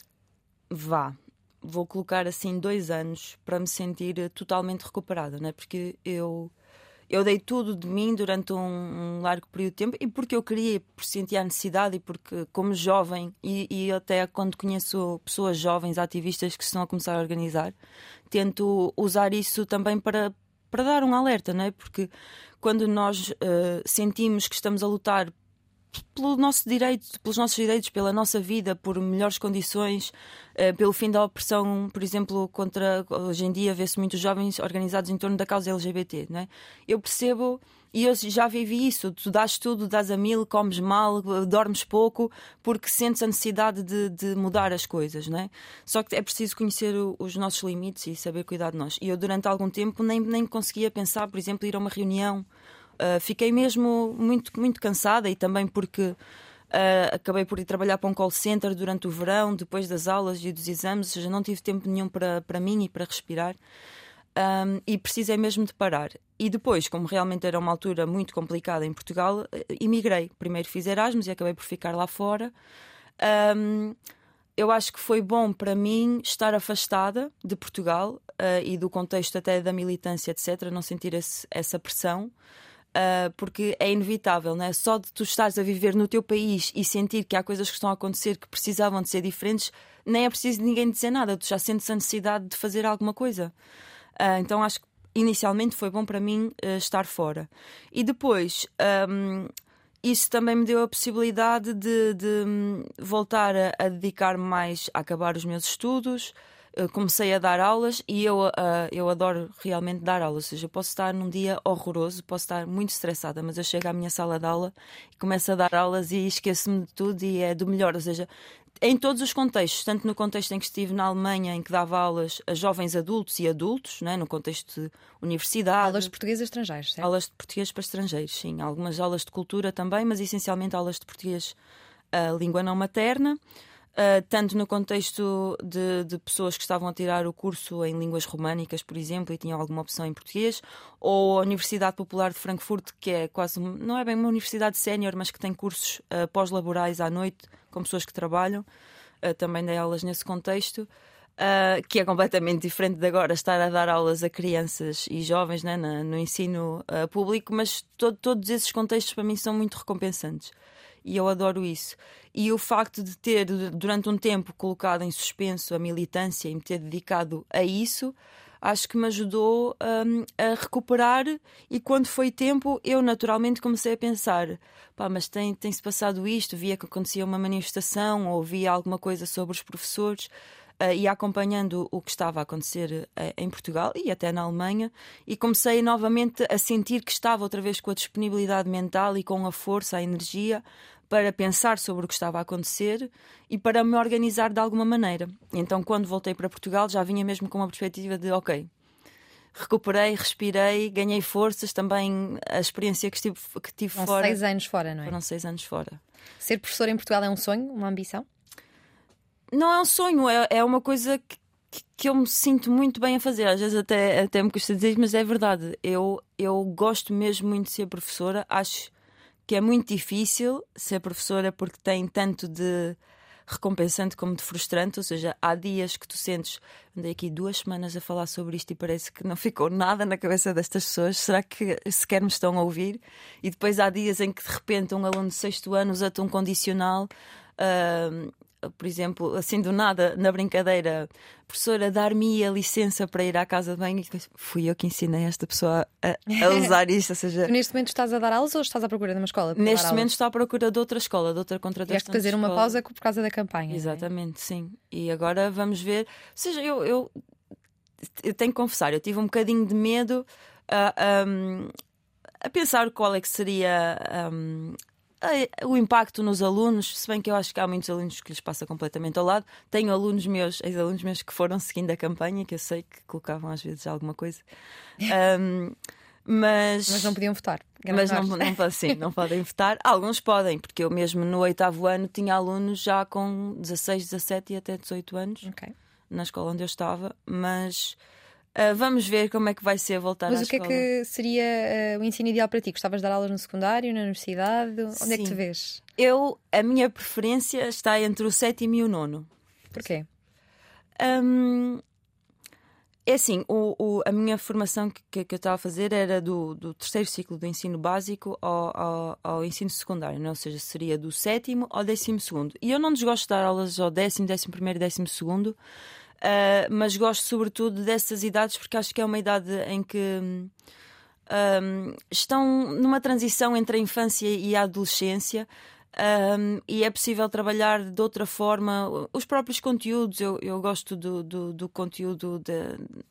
vá, vou colocar assim dois anos para me sentir totalmente recuperada, né? porque eu eu dei tudo de mim durante um, um, largo período de tempo e porque eu queria, por sentir a necessidade e porque, como jovem, e, e, até quando conheço pessoas jovens, ativistas que estão a começar a organizar, tento usar isso também para, para dar um alerta, não é? Porque quando nós uh, sentimos que estamos a lutar pelo nosso direito, pelos nossos direitos, pela nossa vida, por melhores condições, uh, pelo fim da opressão, por exemplo, contra hoje em dia vê-se muitos jovens organizados em torno da causa LGBT, não é? Eu percebo e eu já vivi isso, tu dás tudo, dás a mil, comes mal, dormes pouco, porque sentes a necessidade de, de mudar as coisas, não é? Só que é preciso conhecer o, os nossos limites e saber cuidar de nós. E eu durante algum tempo nem, nem conseguia pensar, por exemplo, ir a uma reunião Uh, fiquei mesmo muito, muito cansada e também porque uh, acabei por ir trabalhar para um call center durante o verão, depois das aulas e dos exames, ou seja, não tive tempo nenhum para, para mim e para respirar. Um, e precisei mesmo de parar. E depois, como realmente era uma altura muito complicada em Portugal, emigrei. Primeiro fiz Erasmus e acabei por ficar lá fora. Um, eu acho que foi bom para mim estar afastada de Portugal uh, e do contexto até da militância, etc., não sentir esse, essa pressão uh, porque é inevitável, não é? Só de tu estares a viver no teu país e sentir que há coisas que estão a acontecer que precisavam de ser diferentes, nem é preciso ninguém dizer nada, tu já sentes a necessidade de fazer alguma coisa. Uh, então acho que inicialmente foi bom para mim uh, estar fora. E depois. Um, isso também me deu a possibilidade de, de hum, voltar a, a dedicar mais a acabar os meus estudos, comecei a dar aulas e eu, uh, eu adoro realmente dar aulas. Ou seja, posso estar num dia horroroso, posso estar muito estressada, mas eu chego à minha sala de aula e começo a dar aulas e esqueço-me de tudo e é do melhor. Ou seja, em todos os contextos, tanto no contexto em que estive na Alemanha, em que dava aulas a jovens adultos e adultos, né, no contexto de universidade. Aulas de português a estrangeiros, certo? Aulas de português para estrangeiros, sim. Algumas aulas de cultura também, mas essencialmente aulas de português, a língua não materna. Uh, tanto no contexto de, de, pessoas que estavam a tirar o curso em línguas românicas, por exemplo, e tinham alguma opção em português, ou a Universidade Popular de Frankfurt, que é quase, não é bem uma universidade sénior, mas que tem cursos uh, pós-laborais à noite, com pessoas que trabalham. Uh, também dei aulas nesse contexto. Que é completamente diferente de agora estar a dar aulas a crianças e jovens né, no, no ensino público, mas todos esses contextos para mim são muito recompensantes e eu adoro isso. E o facto de ter, durante um tempo, colocado em suspenso a militância e me ter dedicado a isso, acho que me ajudou um, a recuperar. E quando foi tempo, eu naturalmente comecei a pensar: pá, mas tem-se tem passado isto, via que acontecia uma manifestação ou via alguma coisa sobre os professores uh, e acompanhando o que estava a acontecer uh, em Portugal e até na Alemanha, e comecei novamente a sentir que estava outra vez com a disponibilidade mental e com a força, a energia para pensar sobre o que estava a acontecer e para me organizar de alguma maneira. Então, quando voltei para Portugal, já vinha mesmo com uma perspectiva de: ok, recuperei, respirei, ganhei forças. Também a experiência que, estive, que tive Foram fora. seis anos fora, não é? Foram seis anos fora. Ser professor em Portugal é um sonho, uma ambição? não é um sonho, é, é uma coisa que, que eu me sinto muito bem a fazer. Às vezes até, até me custa dizer, mas é verdade. Eu, eu gosto mesmo muito de ser professora. Acho que é muito difícil ser professora porque tem tanto de recompensante como de frustrante, ou seja, há dias que tu sentes, andei aqui duas semanas a falar sobre isto e parece que não ficou nada na cabeça destas pessoas, será que sequer me estão a ouvir? E depois há dias em que de repente um aluno de sexto ano usa-te um condicional uh, por exemplo, assim do nada, na brincadeira, professora, dar-me a licença para ir à casa de banho, e fui eu que ensinei esta pessoa a, a usar isto. Ou seja, neste momento estás a dar aulas ou estás à procura de uma escola? Neste momento estou à procura de outra escola, de outra contratação. Tiveste fazer uma pausa por causa da campanha. É? Exatamente, é? sim. E agora vamos ver. Ou seja, eu, eu, eu, tenho que confessar, eu tive um bocadinho de medo. Uh, um, a pensar qual é que seria um, o impacto nos alunos, se bem que eu acho que há muitos alunos que lhes passa completamente ao lado. Tenho alunos meus, ex-alunos meus que foram seguindo a campanha, que eu sei que colocavam às vezes alguma coisa. Um, mas, mas não podiam votar. Mas não, não, sim, não podem votar. Alguns podem, porque eu mesmo no oitavo ano tinha alunos já com 16, 17 e até 18 anos okay. na escola onde eu estava, mas Uh, vamos ver como é que vai ser voltar Mas à o que escola. é que seria uh, o ensino ideal para ti? Gostavas de dar aulas no secundário, na universidade? Onde Sim. é que te vês? Eu, a minha preferência está entre o sétimo e o nono. Porquê? Um, é assim, o, o, a minha formação que, que, eu estava a fazer era do, do terceiro ciclo do ensino básico ao, ao, ao ensino secundário, não? ou seja, seria do sétimo ao décimo segundo. E eu não desgosto de dar aulas ao décimo, décimo primeiro e décimo segundo, Uh, mas gosto sobretudo dessas idades porque acho que é uma idade em que um, estão numa transição entre a infância e a adolescência um, e é possível trabalhar de outra forma os próprios conteúdos. Eu, eu gosto do, do, do conteúdo de,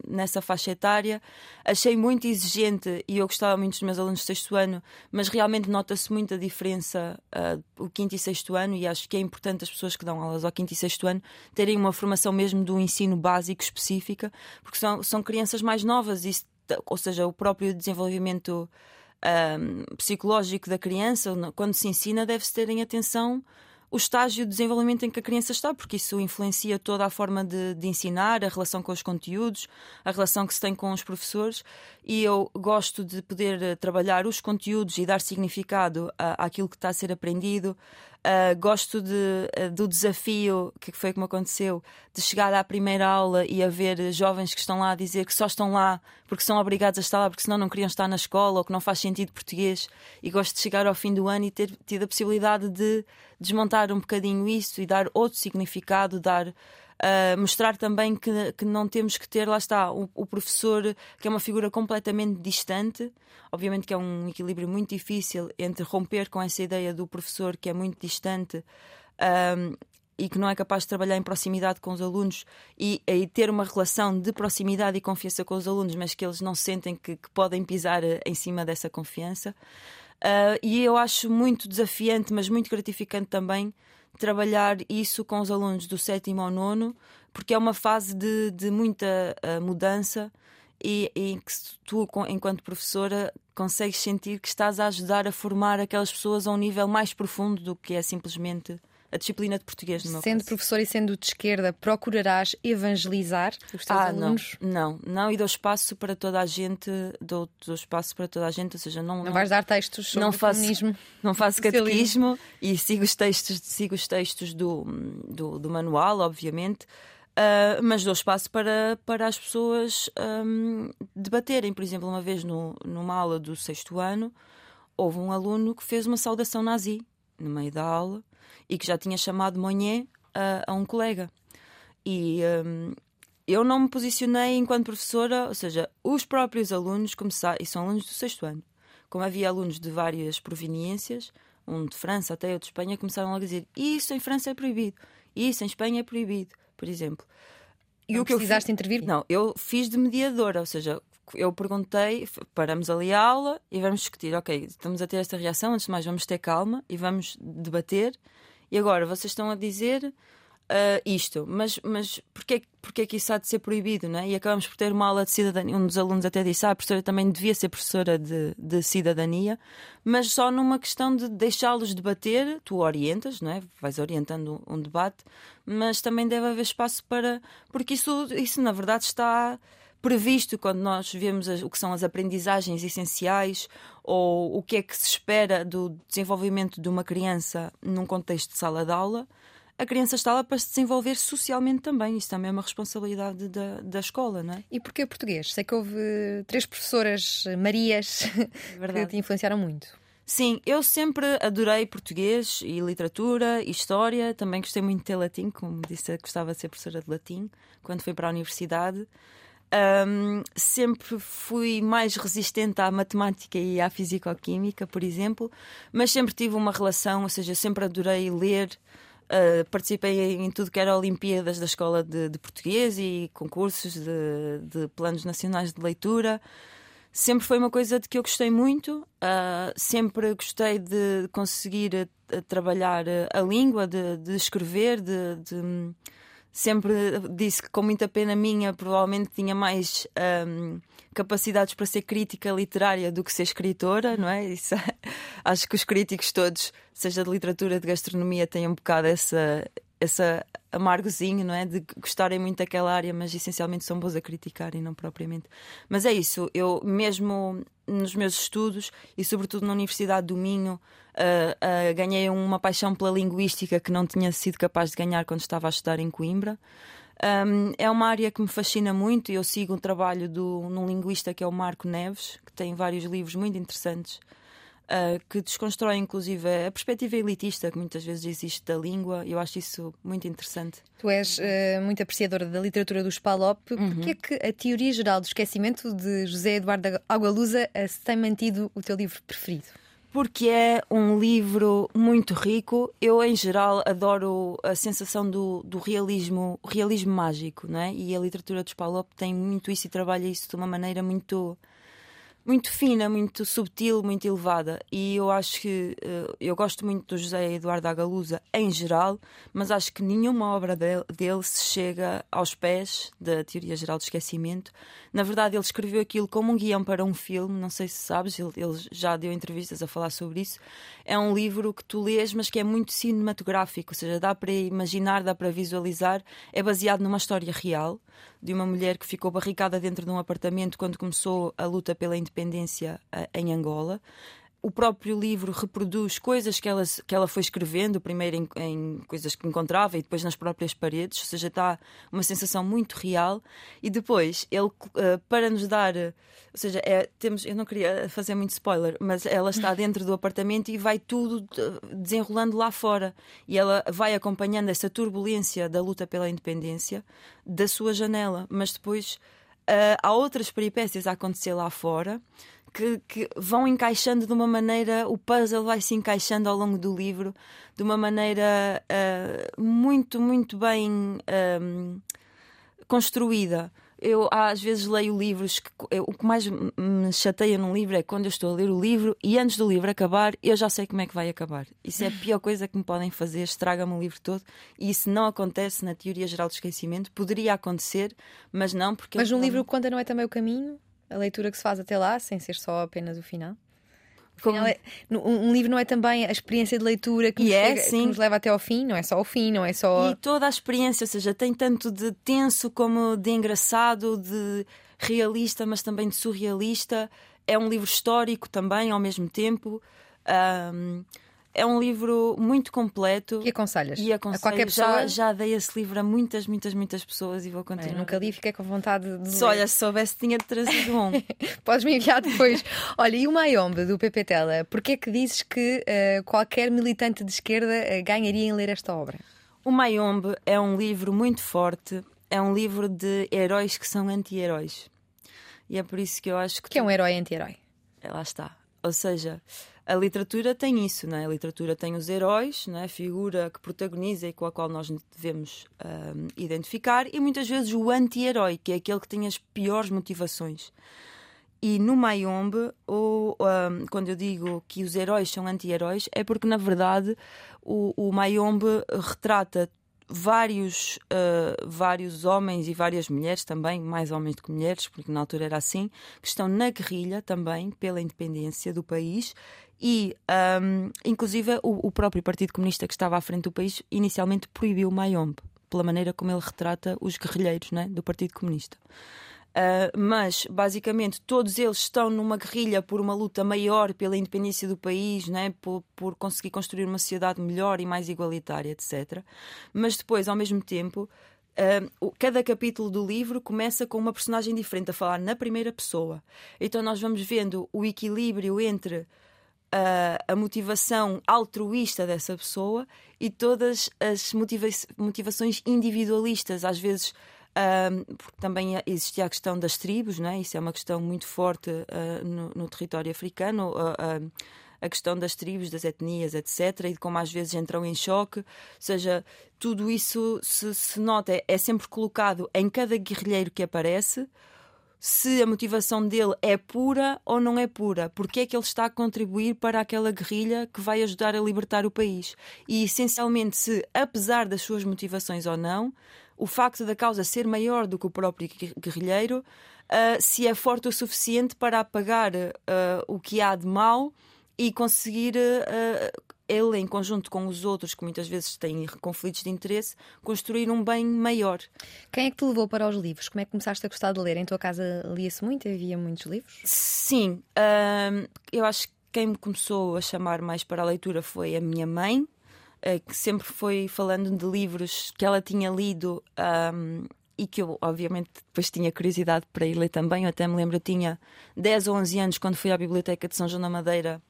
nessa faixa etária. Achei muito exigente e eu gostava muito dos meus alunos de sexto ano, mas realmente nota-se muita diferença uh, o quinto e sexto ano. E acho que é importante as pessoas que dão aulas ao quinto e sexto ano terem uma formação mesmo do ensino básico específica, porque são, são crianças mais novas, e, ou seja, o próprio desenvolvimento um, psicológico da criança, quando se ensina, deve-se ter em atenção o estágio de desenvolvimento em que a criança está, porque isso influencia toda a forma de, de, ensinar, a relação com os conteúdos, a relação que se tem com os professores. E eu gosto de poder eh, trabalhar os conteúdos e dar significado àquilo que está a ser aprendido, Uh, gosto de, uh, do desafio que foi como aconteceu de chegar à primeira aula e haver jovens que estão lá a dizer que só estão lá porque são obrigados a estar lá porque senão não queriam estar na escola ou que não faz sentido português. E gosto de chegar ao fim do ano e ter tido a possibilidade de desmontar um bocadinho isso e dar outro significado, dar Uh, mostrar também que, que não temos que ter, lá está, o, o, professor que é uma figura completamente distante. Obviamente que é um equilíbrio muito difícil entre romper com essa ideia do professor que é muito distante. Um, e que não é capaz de trabalhar em proximidade com os alunos e, e, ter uma relação de proximidade e confiança com os alunos, mas que eles não sentem que, que podem pisar eh, em cima dessa confiança. Uh, e eu acho muito desafiante, mas muito gratificante também trabalhar isso com os alunos do sétimo ao nono, porque é uma fase de, de muita uh, mudança e em que tu, enquanto professora, consegues sentir que estás a ajudar a formar aquelas pessoas a um nível mais profundo do que é simplesmente a disciplina de português no meu Sendo caso. professora e sendo de esquerda, procurarás evangelizar os teus Ah, alunos? não, não, não, e dou espaço para toda a gente, dou, dou espaço para toda a gente, ou seja, não, Não vais dar textos sobre não faço, comunismo? não faço catequismo e sigo os textos, sigo os textos do, do, do manual, obviamente. ah, mas dou espaço para, para as pessoas ahm, debaterem. Por exemplo, uma vez no, numa aula do sexto ano, houve um aluno que fez uma saudação nazi no meio da aula e que já tinha chamado Monnier a, a um colega. E ahm, eu não me posicionei enquanto professora, ou seja, os próprios alunos começaram, e são alunos do sexto ano, como havia alunos de várias proveniências, um de França até outro de Espanha, começaram logo a dizer isso em França é proibido, isso em Espanha é proibido, por exemplo. E Não o que eu precisaste fiz- intervir? Não, eu fiz de mediadora, ou seja, eu perguntei, paramos ali a aula e vamos discutir, ok, estamos a ter esta reação, antes de mais vamos ter calma e vamos debater. E agora, vocês estão a dizer ah, isto, mas, mas porquê, porquê que isso há de ser proibido, não é? E acabamos por ter uma aula de cidadania, um dos alunos até disse, ah, a professora também devia ser professora de, de cidadania, mas só numa questão de deixá-los debater, tu orientas, não é? Vais orientando um debate, mas também deve haver espaço para. Porque isso, isso na verdade está previsto quando nós vemos o que são as aprendizagens essenciais ou o que é que se espera do desenvolvimento de uma criança num contexto de sala de aula. A criança está lá para se desenvolver socialmente também. Isso também é uma responsabilidade da, da escola, não é? E porquê português? Sei que houve três professoras Marias que verdade. te influenciaram muito. Sim, eu sempre adorei português e literatura e história. Também gostei muito de ter latim, como disse, gostava de ser professora de latim quando fui para a universidade. Ahm, sempre fui mais resistente à matemática e à fisicoquímica, por exemplo, mas sempre tive uma relação, ou seja, sempre adorei ler. ah, participei em tudo que era Olimpíadas da Escola de, de Português e concursos de, de planos nacionais de leitura sempre foi uma coisa de que eu gostei muito. ah, sempre gostei de conseguir ah, trabalhar ah, a língua, de, de escrever, de- sempre disse que com muita pena minha provavelmente tinha mais ahm, capacidades para ser crítica literária do que ser escritora, não é? Isso, acho que os críticos todos, seja de literatura, de gastronomia, têm um bocado essa essa amargozinho, não é? De gostarem muito daquela área, mas essencialmente são bons a criticar e não propriamente. Mas é isso, eu mesmo nos meus estudos e sobretudo na Universidade do Minho ah, ah, ganhei uma paixão pela linguística que não tinha sido capaz de ganhar quando estava a estudar em Coimbra. Um, é uma área que me fascina muito e eu sigo um trabalho do, num linguista que é o Marco Neves, que tem vários livros muito interessantes uh, que desconstrói inclusive a perspectiva elitista que muitas vezes existe da língua. Eu acho isso muito interessante. Tu és eh, muito apreciadora da literatura do Spalop. Porquê é que a teoria geral do esquecimento de José Eduardo Agualusa se tem mantido o teu livro preferido? Porque é um livro muito rico. Eu, em geral, adoro a sensação do, do realismo, realismo mágico, não é? E a literatura do Spalop tem muito isso e trabalha isso de uma maneira muito muito fina, muito subtil, muito elevada. E eu acho que eh, eu gosto muito do José Eduardo Agalusa em geral, mas acho que nenhuma obra dele, dele se chega aos pés da teoria geral do esquecimento. Na verdade, ele escreveu aquilo como um guião para um filme, não sei se sabes, ele, ele já deu entrevistas a falar sobre isso. É um livro que tu lês, mas que é muito cinematográfico, ou seja, dá para imaginar, dá para visualizar. É baseado numa história real de uma mulher que ficou barricada dentro de um apartamento quando começou a luta pela independência eh, em Angola. O próprio livro reproduz coisas que ela, que ela foi escrevendo, primeiro em, em coisas que encontrava e depois nas próprias paredes, ou seja, está uma sensação muito real. E depois, ele, eh, para nos dar. eh, Ou seja, é, temos, eu não queria fazer muito spoiler, mas ela está dentro do apartamento e vai tudo desenrolando lá fora. E ela vai acompanhando essa turbulência da luta pela independência da sua janela. Mas depois ah, há outras peripécias a acontecer lá fora que, que vão encaixando de uma maneira, o puzzle vai se encaixando ao longo do livro de uma maneira ah, muito, muito bem ahm, construída. Eu às vezes leio livros que eu- o que mais me- chateia num livro é quando eu estou a ler o livro e antes do livro acabar eu já sei como é que vai acabar. Isso é a pior coisa que me podem fazer, estraga-me o livro todo. E isso não acontece na teoria geral do esquecimento. Poderia acontecer, mas não, porque Mas um não- livro que conta não é também o caminho? A leitura que se faz até lá, sem ser só apenas o final? Como... É, um livro não é também a experiência de leitura que, nos, é, chega, que nos, leva até ao fim, não é só o fim, não é só. E toda a experiência, ou seja, tem tanto de tenso como de engraçado, de realista, mas também de surrealista. É um livro histórico também, ao mesmo tempo. Um, é um livro muito completo. E aconselhas? E aconselho. A qualquer pessoa? Já, já dei esse livro a muitas, muitas, muitas pessoas e vou continuar. É, nunca li fiquei com vontade de. Se, olha, se soubesse, tinha trazido um. Podes me enviar depois. olha, e o Mayombe do Pepe Tela, porquê é que dizes que uh, qualquer militante de esquerda uh, ganharia em ler esta obra? O Mayombe é um livro muito forte, é um livro de heróis que são anti-heróis. E é por isso que eu acho que. que é um herói anti-herói? É, lá está. Ou seja, a literatura tem isso, não é? A literatura tem os heróis, não é? A figura que protagoniza e com a qual nós devemos um, identificar, e muitas vezes o anti-herói, que é aquele que tem as piores motivações. E no Mayombe, ou, um, quando eu digo que os heróis são anti-heróis, é porque na verdade o, o Mayombe retrata vários, uh, vários homens e várias mulheres também, mais homens do que mulheres, porque na altura era assim, que estão na guerrilha também pela independência do país e, um, inclusive, o, o, próprio Partido Comunista que estava à frente do país inicialmente proibiu Mayombe, pela maneira como ele retrata os guerrilheiros né, do Partido Comunista. Uh, mas, basicamente, todos eles estão numa guerrilha por uma luta maior pela independência do país, né? por, por conseguir construir uma sociedade melhor e mais igualitária, etc. Mas depois, ao mesmo tempo, Uh, cada capítulo do livro começa com uma personagem diferente a falar na primeira pessoa. Então nós vamos vendo o equilíbrio entre a, a motivação altruísta dessa pessoa e todas as motiva motivações individualistas, às vezes. Um, porque também existia a questão das tribos, não é? isso é uma questão muito forte uh, no, no, território africano, uh, uh, a questão das tribos, das etnias, etc., e de como às vezes entram em choque. Ou seja, tudo isso se, se nota, é, é sempre colocado em cada guerrilheiro que aparece se a motivação dele é pura ou não é pura, porque é que ele está a contribuir para aquela guerrilha que vai ajudar a libertar o país. E essencialmente, se apesar das suas motivações ou não, o facto da causa ser maior do que o próprio guerrilheiro, uh, se é forte o suficiente para apagar uh, o que há de mal e conseguir uh, ele, em conjunto com os outros, que muitas vezes têm conflitos de interesse, construir um bem maior. Quem é que te levou para os livros? Como é que começaste a gostar de ler? Em tua casa lia-se muito? Havia muitos livros? Sim, uh, eu acho que quem me começou a chamar mais para a leitura foi a minha mãe, uh, que sempre foi falando de livros que ela tinha lido. Um, e que eu, obviamente, depois tinha curiosidade para ir ler também. Eu até me lembro, eu tinha 10 ou 11 anos quando fui à Biblioteca de São João da Madeira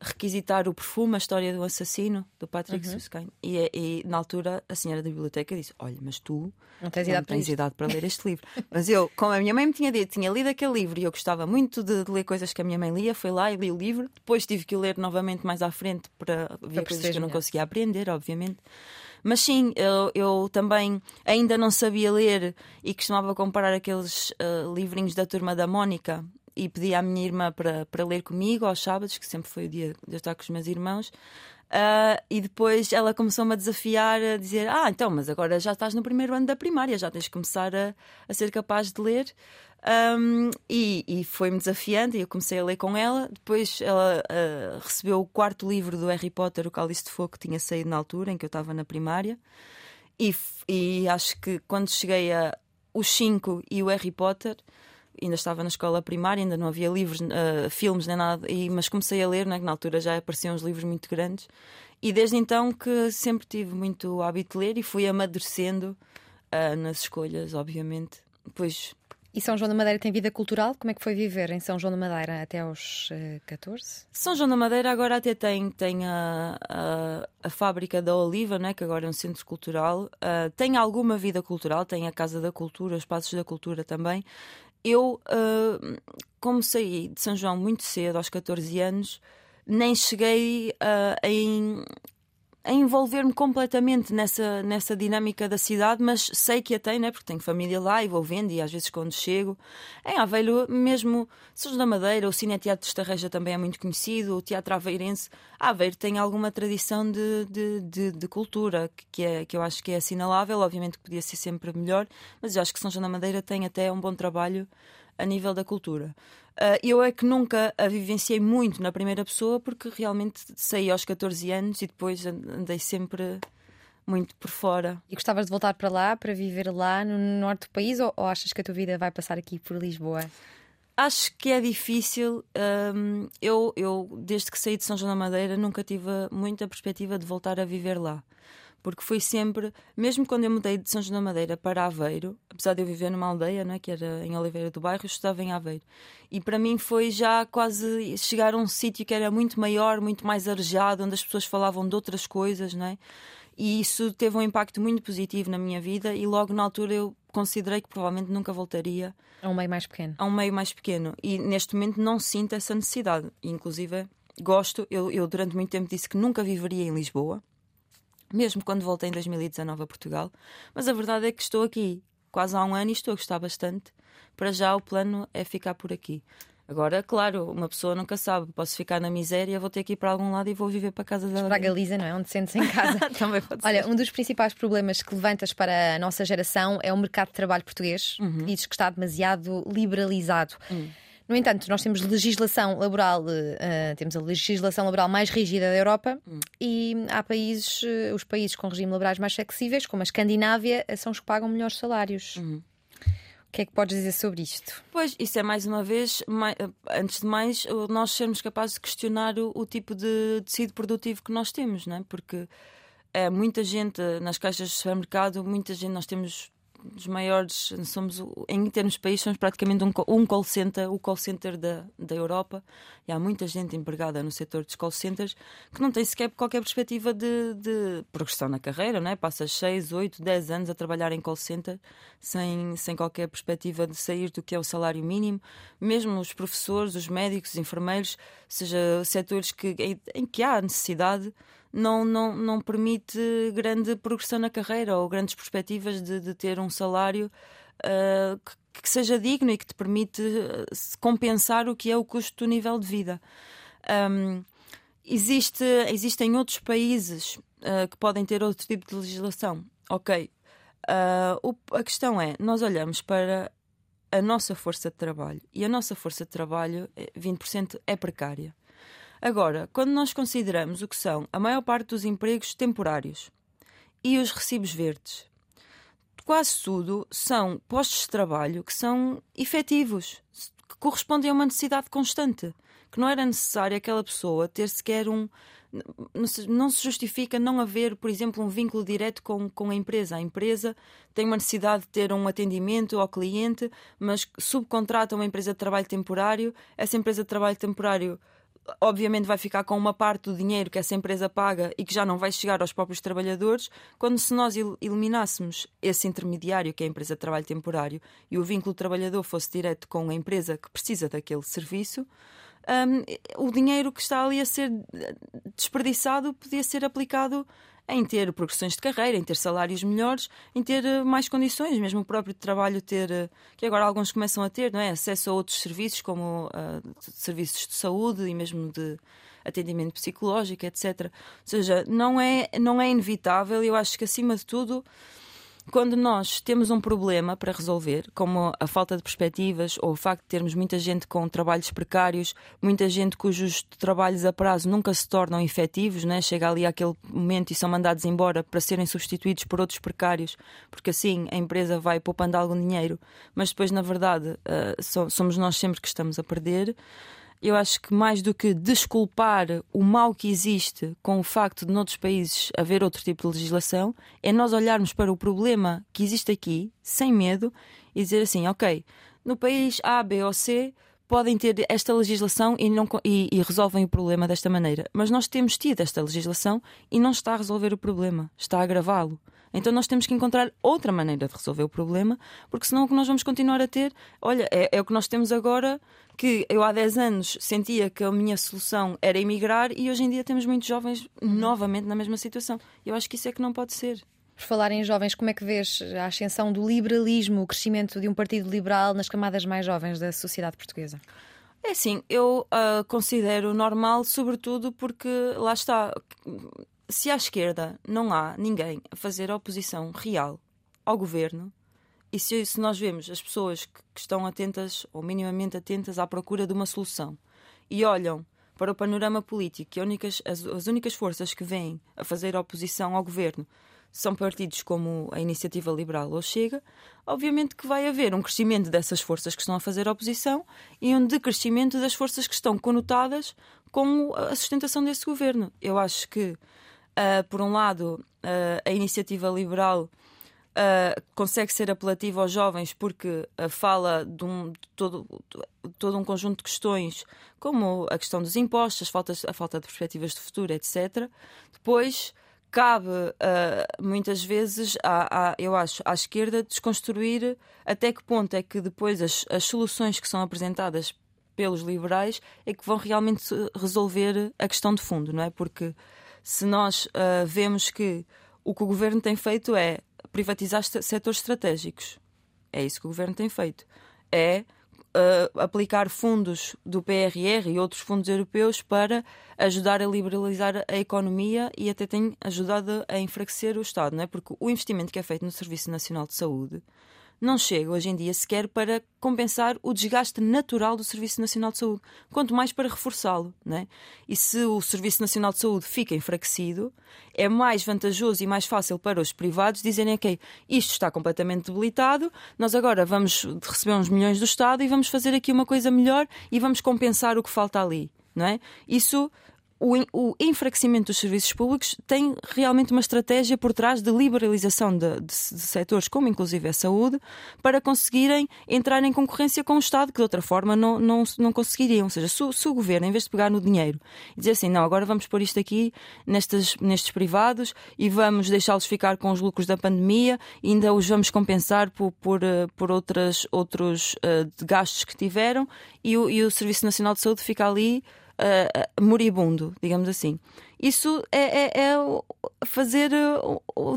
requisitar o perfume, a história do assassino, do Patrick uhum. Susskind. E, é, e, na altura a senhora da biblioteca disse: Olha, mas tu não tens, idade, tens para idade, para ler este livro. mas eu, como a minha mãe me tinha dito, tinha lido aquele livro e eu gostava muito de, de, ler coisas que a minha mãe lia, fui lá e li o livro. Depois tive que o ler novamente mais à frente para ver para coisas que eu não conseguia aprender, obviamente. Mas sim, eu, eu, também ainda não sabia ler e costumava comparar aqueles uh, livrinhos da turma da Mónica e pedi à minha irmã para, para ler comigo aos sábados, que sempre foi o dia de eu estar com os meus irmãos. Uh, e depois ela começou-me a desafiar, a dizer: Ah, então, mas agora já estás no primeiro ano da primária, já tens de começar a, a ser capaz de ler. Um, e, e foi-me desafiando e eu comecei a ler com ela. Depois ela uh, recebeu o quarto livro do Harry Potter, O Cálice de Fogo, que tinha saído na altura em que eu estava na primária. E, e acho que quando cheguei a os cinco e o Harry Potter, ainda estava na escola primária, ainda não havia livros, uh, filmes nem nada, e, mas comecei a ler, né, que na altura já apareciam os livros muito grandes, e desde então que sempre tive muito hábito de ler e fui amadurecendo uh, nas escolhas, obviamente. Pois e São João da Madeira tem vida cultural? Como é que foi viver em São João da Madeira até aos uh, 14? São João da Madeira agora até tem, tem a, a, a fábrica da Oliva, né, que agora é um centro cultural. Uh, tem alguma vida cultural, tem a Casa da Cultura, os Passos da Cultura também eu, uh, como saí de São João muito cedo, aos 14 anos, nem cheguei uh, em, a envolver-me completamente nessa, nessa dinâmica da cidade, mas sei que a tenho, né? porque tenho família lá e vou vendo, e às vezes quando chego. Em Aveiro, mesmo Sons da Madeira, o Cine Teatro de Estarreja também é muito conhecido, o Teatro Aveirense. Aveiro tem alguma tradição de, de, de, de, cultura que, é, que eu acho que é assinalável, obviamente que podia ser sempre melhor, mas eu acho que São João da Madeira tem até um bom trabalho a nível da cultura. Uh, eu é que nunca a vivenciei muito na primeira pessoa porque realmente saí aos 14 anos e depois andei sempre muito por fora. E gostavas de voltar para lá, para viver lá no norte do país ou, ou achas que a tua vida vai passar aqui por Lisboa? Acho que é difícil. Um, eu, eu, desde que saí de São João da Madeira, nunca tive muita perspectiva de voltar a viver lá porque foi sempre, mesmo quando eu mudei de São João da Madeira para Aveiro, apesar de eu viver numa aldeia, né, que era em Oliveira do Bairro, eu estava em Aveiro. E para mim foi já quase chegar a um sítio que era muito maior, muito mais arejado, onde as pessoas falavam de outras coisas, né? E isso teve um impacto muito positivo na minha vida e logo na altura eu considerei que provavelmente nunca voltaria a um meio mais pequeno. A um meio mais pequeno. E neste momento não sinto essa necessidade. Inclusive, gosto, eu, eu durante muito tempo disse que nunca viveria em Lisboa mesmo quando voltei em 2019 a Portugal. Mas a verdade é que estou aqui quase há um ano e estou a gostar bastante. Para já o plano é ficar por aqui. Agora, claro, uma pessoa nunca sabe. Posso ficar na miséria, vou ter que ir para algum lado e vou viver para casa dela. Para a Galiza, não é? Onde sentes em casa. Também pode Olha, ser. um dos principais problemas que levantas para a nossa geração é o mercado de trabalho português. Uhum. Dizes que está demasiado liberalizado. Uhum. No entanto, nós temos legislação laboral, uh, temos a legislação laboral mais rígida da Europa hum. e há países, uh, os países com regime laborais mais flexíveis, como a Escandinávia, são os que pagam melhores salários. Uhum. O que é que podes dizer sobre isto? Pois, isso é mais uma vez, mais, antes de mais, nós sermos capazes de questionar o, o tipo de tecido produtivo que nós temos, não é? Porque é muita gente nas caixas de supermercado, muita gente, nós temos dos maiores, somos em termos de país, somos praticamente um, um call center, o call center da, da Europa. E há muita gente empregada no setor dos call centers que não tem sequer qualquer perspectiva de, de progressão na carreira, não é? Passa 6, 8, 10 anos a trabalhar em call center sem, sem qualquer perspectiva de sair do que é o salário mínimo. Mesmo os professores, os médicos, os enfermeiros, seja setores que, em, em que há necessidade não, não, não permite grande progressão na carreira ou grandes perspectivas de, de ter um salário uh, que, que, seja digno e que te permite ah, compensar o que é o custo do nível de vida. Um, existe, existem outros países uh, que podem ter outro tipo de legislação. Ok. Uh, o, a questão é, nós olhamos para a nossa força de trabalho e a nossa força de trabalho, 20% é precária. Agora, quando nós consideramos o que são a maior parte dos empregos temporários e os recibos verdes, quase tudo são postos de trabalho que são efetivos, que correspondem a uma necessidade constante, que não era necessário aquela pessoa ter sequer um. Não se justifica não haver, por exemplo, um vínculo direto com, com a empresa. A empresa tem uma necessidade de ter um atendimento ao cliente, mas subcontrata uma empresa de trabalho temporário. Essa empresa de trabalho temporário obviamente vai ficar com uma parte do dinheiro que essa empresa paga e que já não vai chegar aos próprios trabalhadores, quando se nós eliminássemos esse intermediário, que é a empresa de trabalho temporário, e o vínculo trabalhador fosse direto com a empresa que precisa daquele serviço, um, o dinheiro que está ali a ser desperdiçado podia ser aplicado em ter progressões de carreira, em ter salários melhores, em ter eh, mais condições, mesmo o próprio trabalho ter, eh, que agora alguns começam a ter, não é? Acesso a outros serviços, como uh, serviços de saúde e mesmo de atendimento psicológico, etc. Ou seja, não é, não é inevitável, eu acho que acima de tudo quando nós temos um problema para resolver, como a falta de perspectivas ou o facto de termos muita gente com trabalhos precários, muita gente cujos trabalhos a prazo nunca se tornam efetivos, né? chega ali àquele momento e são mandados embora para serem substituídos por outros precários, porque assim a empresa vai poupando algum dinheiro, mas depois, na verdade, uh, somos nós sempre que estamos a perder eu acho que mais do que desculpar o mal que existe com o facto de noutros países haver outro tipo de legislação, é nós olharmos para o problema que existe aqui, sem medo, e dizer assim: ok, no país A, B ou C podem ter esta legislação e, não, e, e resolvem o problema desta maneira. Mas nós temos tido esta legislação e não está a resolver o problema, está a agravá-lo. Então nós temos que encontrar outra maneira de resolver o problema, porque senão o que nós vamos continuar a ter, olha, é, é o que nós temos agora, que eu há 10 anos sentia que a minha solução era emigrar e hoje em dia temos muitos jovens novamente na mesma situação. Eu acho que isso é que não pode ser. Por falar em jovens, como é que vês a ascensão do liberalismo, o crescimento de um partido liberal nas camadas mais jovens da sociedade portuguesa? É assim, eu uh, considero normal, sobretudo porque lá está se à esquerda não há ninguém a fazer oposição real ao governo, e se, se nós vemos as pessoas que, que estão atentas ou minimamente atentas à procura de uma solução e olham para o panorama político e as, as únicas forças que vêm a fazer oposição ao governo são partidos como a Iniciativa Liberal ou Chega, obviamente que vai haver um crescimento dessas forças que estão a fazer oposição e um decrescimento das forças que estão conotadas com a sustentação desse governo. Eu acho que, uh, por um lado, uh, a Iniciativa Liberal uh, consegue ser apelativa aos jovens porque uh, fala de, um, de todo, todo um conjunto de questões, como a questão dos impostos, faltas, a falta de perspectivas de futuro, etc. Depois cabe uh, muitas vezes, à, à, eu acho, à esquerda desconstruir até que ponto é que depois as, as soluções que são apresentadas pelos liberais é que vão realmente resolver a questão de fundo, não é? Porque se nós uh, vemos que o que o governo tem feito é privatizar setores estratégicos. É isso que o governo tem feito. É uh, aplicar fundos do PRR e outros fundos europeus para ajudar a liberalizar a economia e até tem ajudado a enfraquecer o Estado, não é? Porque o investimento que é feito no Serviço Nacional de Saúde não chega hoje em dia sequer para compensar o desgaste natural do Serviço Nacional de Saúde, quanto mais para reforçá-lo. Né? E se o Serviço Nacional de Saúde fica enfraquecido, é mais vantajoso e mais fácil para os privados dizerem: ok, isto está completamente debilitado, nós agora vamos receber uns milhões do Estado e vamos fazer aqui uma coisa melhor e vamos compensar o que falta ali. Não é? Isso o, o, enfraquecimento dos serviços públicos tem realmente uma estratégia por trás de liberalização de, de, de, setores, como inclusive a saúde, para conseguirem entrar em concorrência com o Estado, que de outra forma não, não, não conseguiriam. Ou seja, se, se o governo, em vez de pegar no dinheiro e dizer assim, não, agora vamos pôr isto aqui nestes, nestes privados e vamos deixá-los ficar com os lucros da pandemia e ainda os vamos compensar por, por, eh, por outras, outros uh, gastos que tiveram e o, e o Serviço Nacional de Saúde fica ali uh, moribundo, digamos assim. Isso é, é, é fazer,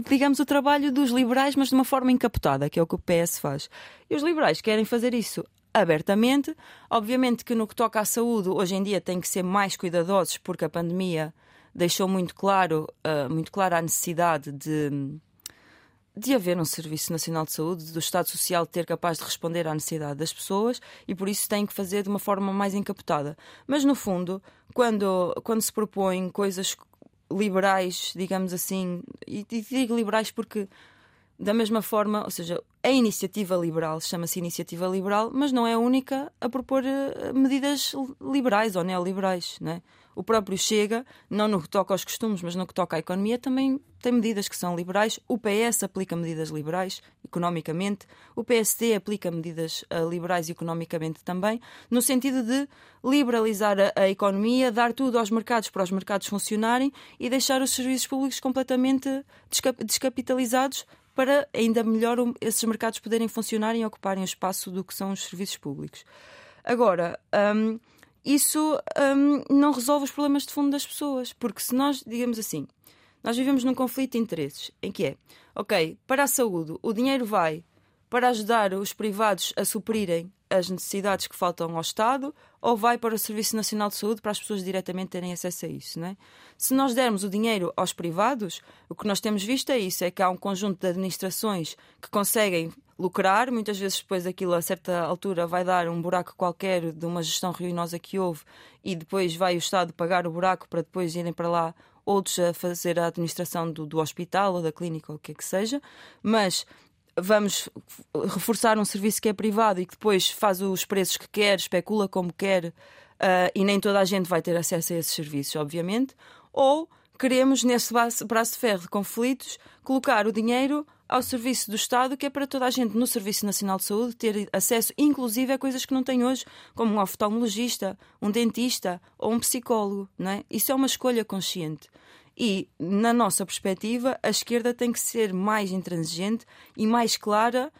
digamos, o trabalho dos liberais, mas de uma forma encapotada, que é o que o PS faz. E os liberais querem fazer isso abertamente. Obviamente que no que toca à saúde, hoje em dia tem que ser mais cuidadosos, porque a pandemia deixou muito claro, uh, muito clara a necessidade de de haver um Serviço Nacional de Saúde, do Estado Social ter capaz de responder à necessidade das pessoas e por isso tem que fazer de uma forma mais encapotada. Mas no fundo, quando, quando se propõem coisas liberais, digamos assim, e, e digo liberais porque da mesma forma, ou seja, a iniciativa liberal chama-se iniciativa liberal, mas não é a única a propor eh, medidas liberais ou neoliberais, não é? O próprio Chega, não no que toca aos costumes, mas no que toca à economia, também tem medidas que são liberais. O PS aplica medidas liberais economicamente. O PSD aplica medidas uh, liberais economicamente também, no sentido de liberalizar a, a, economia, dar tudo aos mercados para os mercados funcionarem e deixar os serviços públicos completamente descap descapitalizados para ainda melhor esses mercados poderem funcionar e ocuparem o espaço do que são os serviços públicos. Agora, um, isso um, não resolve os problemas de fundo das pessoas, porque se nós, digamos assim, nós vivemos num conflito de interesses, em que é, ok, para a saúde, o dinheiro vai para ajudar os privados a suprirem as necessidades que faltam ao Estado ou vai para o Serviço Nacional de Saúde para as pessoas diretamente terem acesso a isso. Não é? Se nós dermos o dinheiro aos privados, o que nós temos visto é isso: é que há um conjunto de administrações que conseguem lucrar, muitas vezes depois aquilo a certa altura vai dar um buraco qualquer de uma gestão ruinosa que houve e depois vai o Estado pagar o buraco para depois irem para lá outros a fazer a administração do, do hospital ou da clínica ou o que é que seja, mas vamos reforçar um serviço que é privado e que depois faz os preços que quer, especula como quer uh, e nem toda a gente vai ter acesso a esses serviços, obviamente, ou queremos, nesse braço de ferro de conflitos, colocar o dinheiro ao serviço do Estado, que é para toda a gente no Serviço Nacional de Saúde ter acesso, inclusive a coisas que não têm hoje, como um oftalmologista, um dentista ou um psicólogo. Não é? Isso é uma escolha consciente. E, na nossa perspectiva, a esquerda tem que ser mais intransigente e mais clara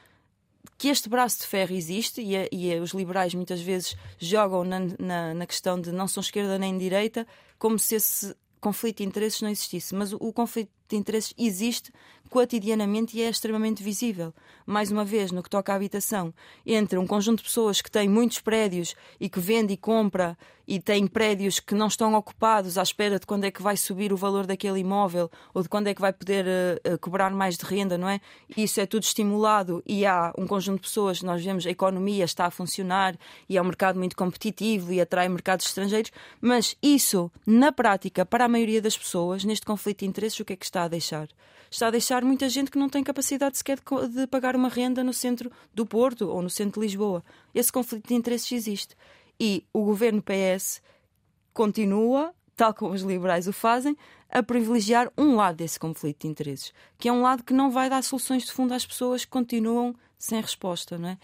que este braço de ferro existe e, e os liberais muitas vezes jogam na, na, na, questão de não são esquerda nem direita, como se esse conflito de interesses não existisse. Mas o, o conflito de interesses existe cotidianamente e é extremamente visível. Mais uma vez, no que toca à habitação, entre um conjunto de pessoas que têm muitos prédios e que vende e compra e tem prédios que não estão ocupados à espera de quando é que vai subir o valor daquele imóvel ou de quando é que vai poder uh, cobrar mais de renda, não é? Isso é tudo estimulado e há um conjunto de pessoas, nós vemos a economia está a funcionar e é um mercado muito competitivo e atrai mercados estrangeiros, mas isso, na prática, para a maioria das pessoas, neste conflito de interesses, o que é que está a deixar? Está a deixar muita gente que não tem capacidade sequer de, de pagar uma renda no centro do Porto ou no centro de Lisboa. Esse conflito de interesses existe. E o governo PS continua, tal como os liberais o fazem, a privilegiar um lado desse conflito de interesses, que é um lado que não vai dar soluções de fundo às pessoas que continuam sem resposta, não é?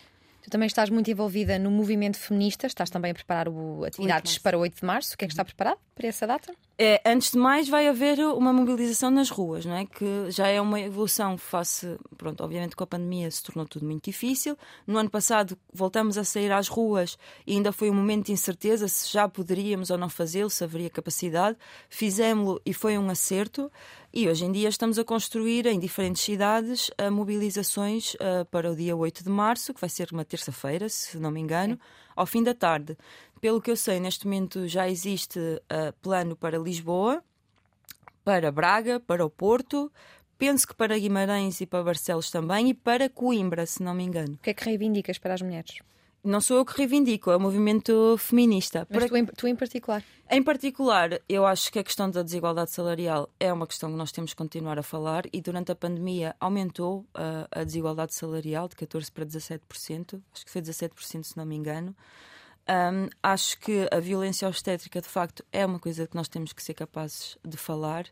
Tu também estás muito envolvida no movimento feminista, estás também a preparar o, atividades para o 8 de março. O que é que está preparado para essa data? É, antes de mais, vai haver uma mobilização nas ruas, não é? que já é uma evolução face. Pronto, obviamente com a pandemia se tornou tudo muito difícil. No ano passado voltamos a sair às ruas e ainda foi um momento de incerteza se já poderíamos ou não fazê-lo, se haveria capacidade. Fizemos-lo e foi um acerto. E hoje em dia estamos a construir em diferentes cidades a mobilizações uh, para o dia 8 de março, que vai ser uma terça-feira, se não me engano, ao fim da tarde. Pelo que eu sei, neste momento já existe uh, plano para Lisboa, para Braga, para o Porto, penso que para Guimarães e para Barcelos também, e para Coimbra, se não me engano. O que é que reivindicas para as mulheres? não sou eu que reivindico, é o movimento feminista. Mas tu, em, tu em particular? Em particular, eu acho que a questão da desigualdade salarial é uma questão que nós temos que continuar a falar e durante a pandemia aumentou uh, a desigualdade salarial de 14% para 17%, acho que foi 17% se não me engano. Um, acho que a violência obstétrica, de facto, é uma coisa que nós temos que ser capazes de falar.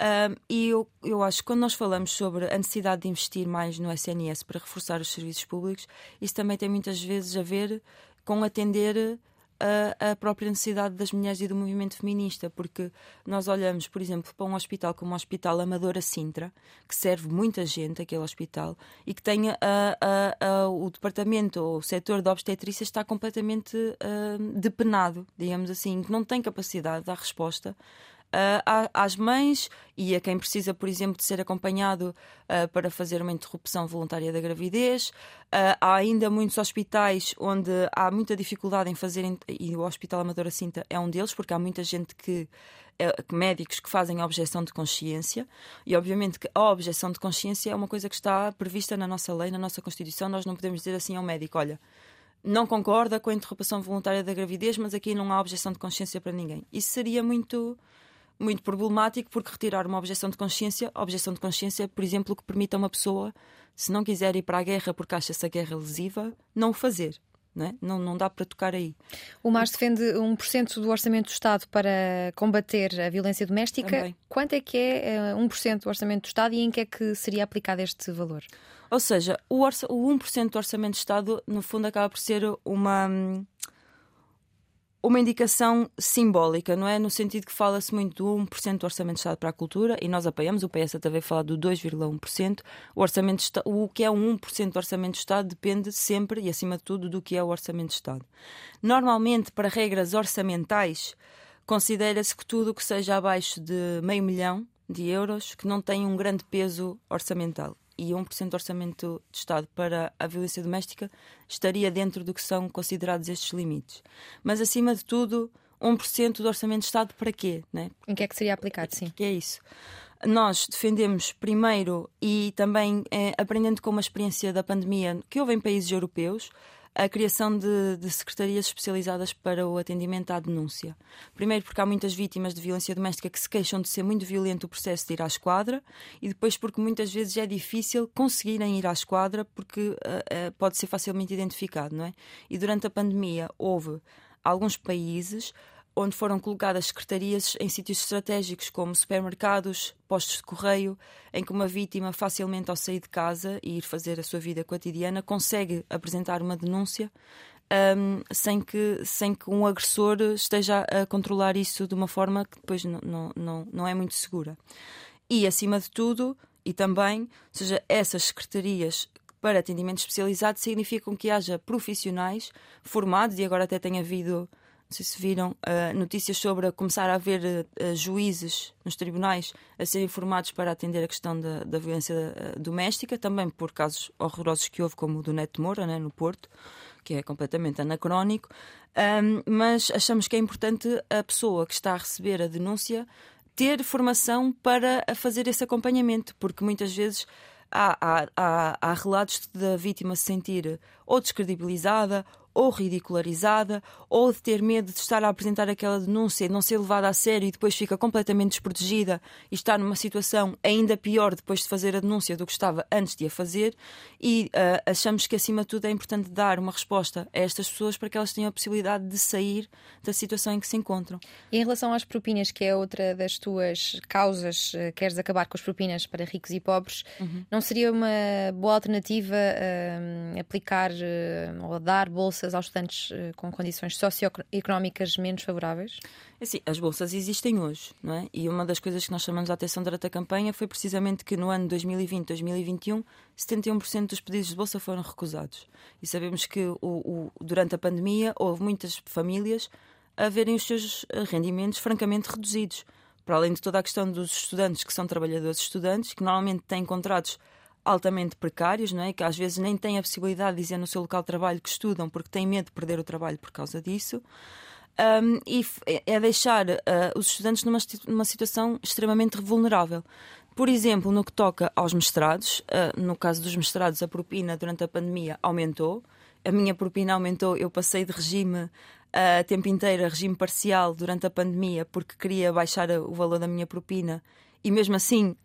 Um, e eu, eu acho que quando nós falamos sobre a necessidade de investir mais no SNS para reforçar os serviços públicos, isso também tem muitas vezes a ver com atender a, a, própria necessidade das mulheres e do movimento feminista, porque nós olhamos, por exemplo, para um hospital como o Hospital Amadora Sintra, que serve muita gente, aquele hospital, e que tem a, a, o departamento ou o setor da obstetrícia está completamente uh, depenado, digamos assim, que não tem capacidade de dar resposta uh, às mães e a quem precisa, por exemplo, de ser acompanhado uh, para fazer uma interrupção voluntária da gravidez. Uh, há ainda muitos hospitais onde há muita dificuldade em fazer, e o Hospital Amadora Cinta é um deles, porque há muita gente que médicos que fazem objeção de consciência e obviamente que a objeção de consciência é uma coisa que está prevista na nossa lei, na nossa Constituição, nós não podemos dizer assim ao médico, olha, não concorda com a interrupção voluntária da gravidez, mas aqui não há objeção de consciência para ninguém. Isso seria muito muito problemático porque retirar uma objeção de consciência, a objeção de consciência, por exemplo, que permita a uma pessoa, se não quiser ir para a guerra porque acha essa guerra lesiva, não o fazer. Não, é? não, não, dá para tocar aí. O MAS defende 1% do orçamento do Estado para combater a violência doméstica. Também. Quanto é que é 1% eh, do orçamento do Estado e em que é que seria aplicado este valor? Ou seja, o, orça, o 1% do orçamento do Estado, no fundo, acaba por ser uma hum, uma indicação simbólica, não é? No sentido que fala-se muito do 1% do Orçamento de Estado para a Cultura e nós apoiamos, o PS também fala do 2,1%. O, orçamento o que é um 1% do Orçamento de Estado depende sempre e, acima de tudo, do que é o Orçamento de Estado. Normalmente, para regras orçamentais, considera-se que tudo o que seja abaixo de meio milhão de euros, que não tem um grande peso orçamental e 1% do orçamento de Estado para a violência doméstica estaria dentro do que são considerados estes limites. Mas, acima de tudo, 1% do orçamento de Estado para quê? Né? Em que é que seria aplicado, sim? Que é isso? Nós defendemos primeiro e também eh, aprendendo com uma experiência da pandemia que houve em países europeus, a criação de, de, secretarias especializadas para o atendimento à denúncia. Primeiro, porque há muitas vítimas de violência doméstica que se queixam de ser muito violento o processo de ir à esquadra, e depois, porque muitas vezes é difícil conseguirem ir à esquadra porque uh, uh, pode ser facilmente identificado, não é? E durante a pandemia houve alguns países onde foram colocadas secretarias em sítios estratégicos como supermercados, postos de correio, em que uma vítima facilmente ao sair de casa e ir fazer a sua vida cotidiana consegue apresentar uma denúncia um, sem, que, sem que um agressor esteja a controlar isso de uma forma que depois não, não, não, não é muito segura. E, acima de tudo, e também, seja, essas secretarias para atendimento especializado significam que haja profissionais formados, e agora até tem havido não sei se viram, uh, notícias sobre começar a haver uh, juízes nos tribunais a serem formados para atender a questão da, da violência uh, doméstica, também por casos horrorosos que houve, como o do Neto Moura, né, no Porto, que é completamente anacrónico. Um, mas achamos que é importante a pessoa que está a receber a denúncia ter formação para fazer esse acompanhamento, porque muitas vezes há, há, há, há relatos da vítima se sentir ou descredibilizada ou ridicularizada, ou de ter medo de estar a apresentar aquela denúncia e não ser levada a sério e depois fica completamente desprotegida e está numa situação ainda pior depois de fazer a denúncia do que estava antes de a fazer. E uh, achamos que, acima de tudo, é importante dar uma resposta a estas pessoas para que elas tenham a possibilidade de sair da situação em que se encontram. E em relação às propinas, que é outra das tuas causas, uh, queres acabar com as propinas para ricos e pobres, uhum. não seria uma boa alternativa uh, aplicar ou dar bolsa bolsas aos estudantes uh, com condições socioeconómicas menos favoráveis? É assim, as bolsas existem hoje, não é? E uma das coisas que nós chamamos a atenção durante a campanha foi precisamente que no ano 2020-2021, 71% dos pedidos de bolsa foram recusados. E sabemos que o, o, durante a pandemia houve muitas famílias a verem os seus eh, rendimentos francamente reduzidos. Para além de toda a questão dos estudantes que são trabalhadores estudantes, que normalmente têm contratos altamente precários, não é? que às vezes nem têm a possibilidade de dizer no seu local de trabalho que estudam porque têm medo de perder o trabalho por causa disso. Um, e é, é deixar uh, os estudantes numa, numa situação extremamente vulnerável. Por exemplo, no que toca aos mestrados, uh, no caso dos mestrados, a propina durante a pandemia aumentou. A minha propina aumentou, eu passei de regime a uh, tempo inteiro a regime parcial durante a pandemia porque queria baixar o valor da minha propina e mesmo assim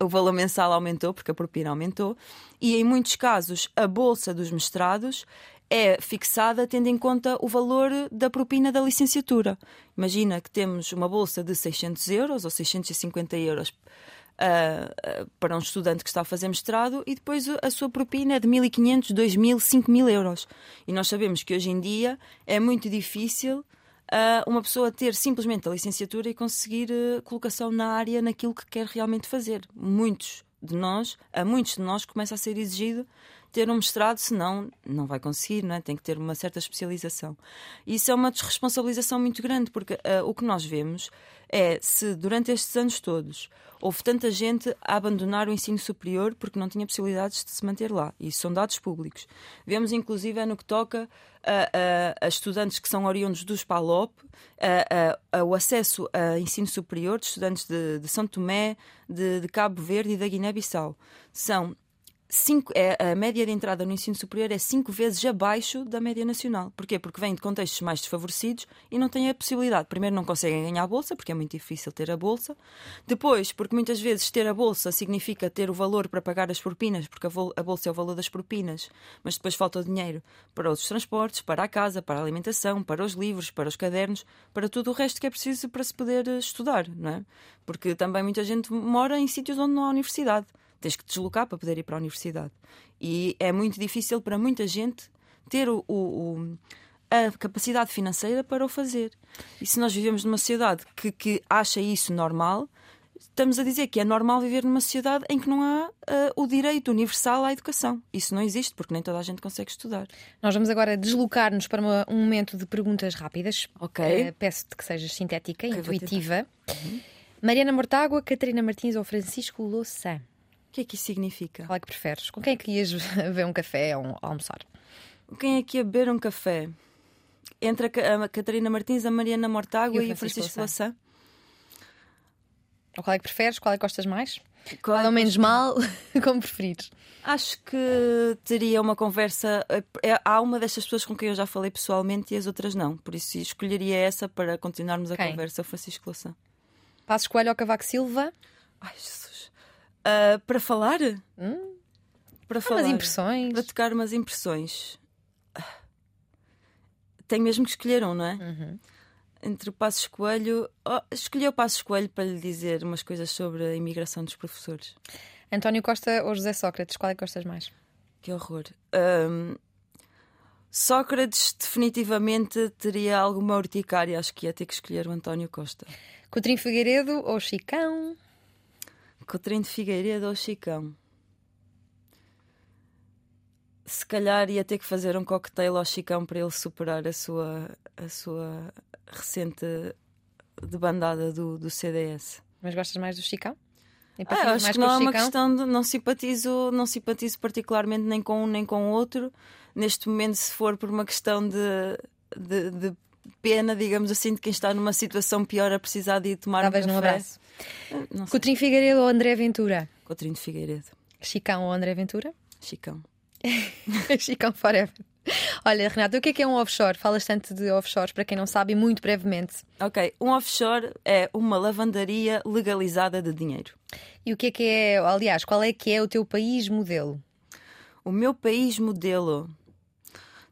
o valor mensal aumentou, porque a propina aumentou, e em muitos casos a bolsa dos mestrados é fixada tendo em conta o valor da propina da licenciatura. Imagina que temos uma bolsa de 600 euros ou 650 euros uh, uh, para um estudante que está a fazer mestrado e depois a sua propina é de 1.500, 2.000, 5.000 euros. E nós sabemos que hoje em dia é muito difícil uh, uma pessoa ter simplesmente a licenciatura e conseguir uh, colocação na área naquilo que quer realmente fazer. Muitos de nós, a muitos de nós, começa a ser exigido ter um mestrado, senão não vai conseguir, não é? tem que ter uma certa especialização. Isso é uma desresponsabilização muito grande, porque uh, o que nós vemos é se durante estes anos todos houve tanta gente a abandonar o ensino superior porque não tinha possibilidades de se manter lá. Isso são dados públicos. Vemos, inclusive, é no que toca a, a, a, estudantes que são oriundos dos PALOP, a, o acesso a ensino superior de estudantes de, de São Tomé, de, de Cabo Verde e da Guiné-Bissau. São cinco, é, a média de entrada no ensino superior é cinco vezes abaixo da média nacional. Porquê? Porque vêm de contextos mais desfavorecidos e não têm a possibilidade. Primeiro, não conseguem ganhar a bolsa, porque é muito difícil ter a bolsa. Depois, porque muitas vezes ter a bolsa significa ter o valor para pagar as propinas, porque a bolsa é o valor das propinas, mas depois falta o dinheiro para os transportes, para a casa, para a alimentação, para os livros, para os cadernos, para tudo o resto que é preciso para se poder eh, estudar, não é? Porque também muita gente mora em sítios onde não há universidade tens que te deslocar para poder ir para a universidade. E é muito difícil para muita gente ter o, o, a capacidade financeira para o fazer. E se nós vivemos numa sociedade que, que acha isso normal, estamos a dizer que é normal viver numa sociedade em que não há uh, o direito universal à educação. Isso não existe, porque nem toda a gente consegue estudar. Nós vamos agora deslocar-nos para uma, um momento de perguntas rápidas. Ok. Uh, Peço-te que sejas sintética, okay, intuitiva. Uhum. Mariana Mortágua, Catarina Martins ou Francisco Louçã? O que é que isso significa? Qual é que preferes? Com quem é que ias beber um café ou almoçar? Quem é que ia beber um café? Entre a, Catarina Martins, a Mariana Mortágua e, o Francisco Lassan? Ou qual é que preferes? Qual é que gostas mais? Qual é o menos mal? Como preferires? Acho que teria uma conversa. É, há uma destas pessoas com quem eu já falei pessoalmente e as outras não. Por isso escolheria essa para continuarmos a quem? conversa, Francisco Lassan. Passos Coelho ou Cavaco Silva? Ai, Jesus. Uh, para falar? Hum? Para ah, falar. Umas impressões. Para tocar umas impressões. Tenho mesmo que escolher um, não é? Uhum. Entre o Passos Coelho. Oh, escolhi o Passos Coelho para lhe dizer umas coisas sobre a imigração dos professores. António Costa ou José Sócrates? Qual é que gostas mais? Que horror. Um, Sócrates definitivamente teria alguma urticária. Acho que ia ter que escolher o António Costa. Coutrinho Figueiredo ou Chicão? Coutrinho de Figueiredo ou Chicão? se calhar ia ter que fazer um cocktail ao Chicão para ele superar a sua, a sua recente debandada do, do CDS. Mas gostas mais do Chicão? Ah, acho que não é uma questão de não simpatizo, não simpatizo particularmente nem com um nem com o outro. Neste momento, se for por uma questão de, de, de pena, digamos assim, de quem está numa situação pior a precisar de ir tomar Talvez um num café. abraço. Coutrinho Figueiredo ou André Ventura? Coutrinho de Figueiredo. Chicão ou André Ventura? Chicão. Chicão forever. Olha, Renato, o que é que é um offshore? Falas tanto de offshores, para quem não sabe, muito brevemente. Ok, um offshore é uma lavandaria legalizada de dinheiro. E o que é que é, aliás, qual é que é o teu país modelo? O meu país modelo.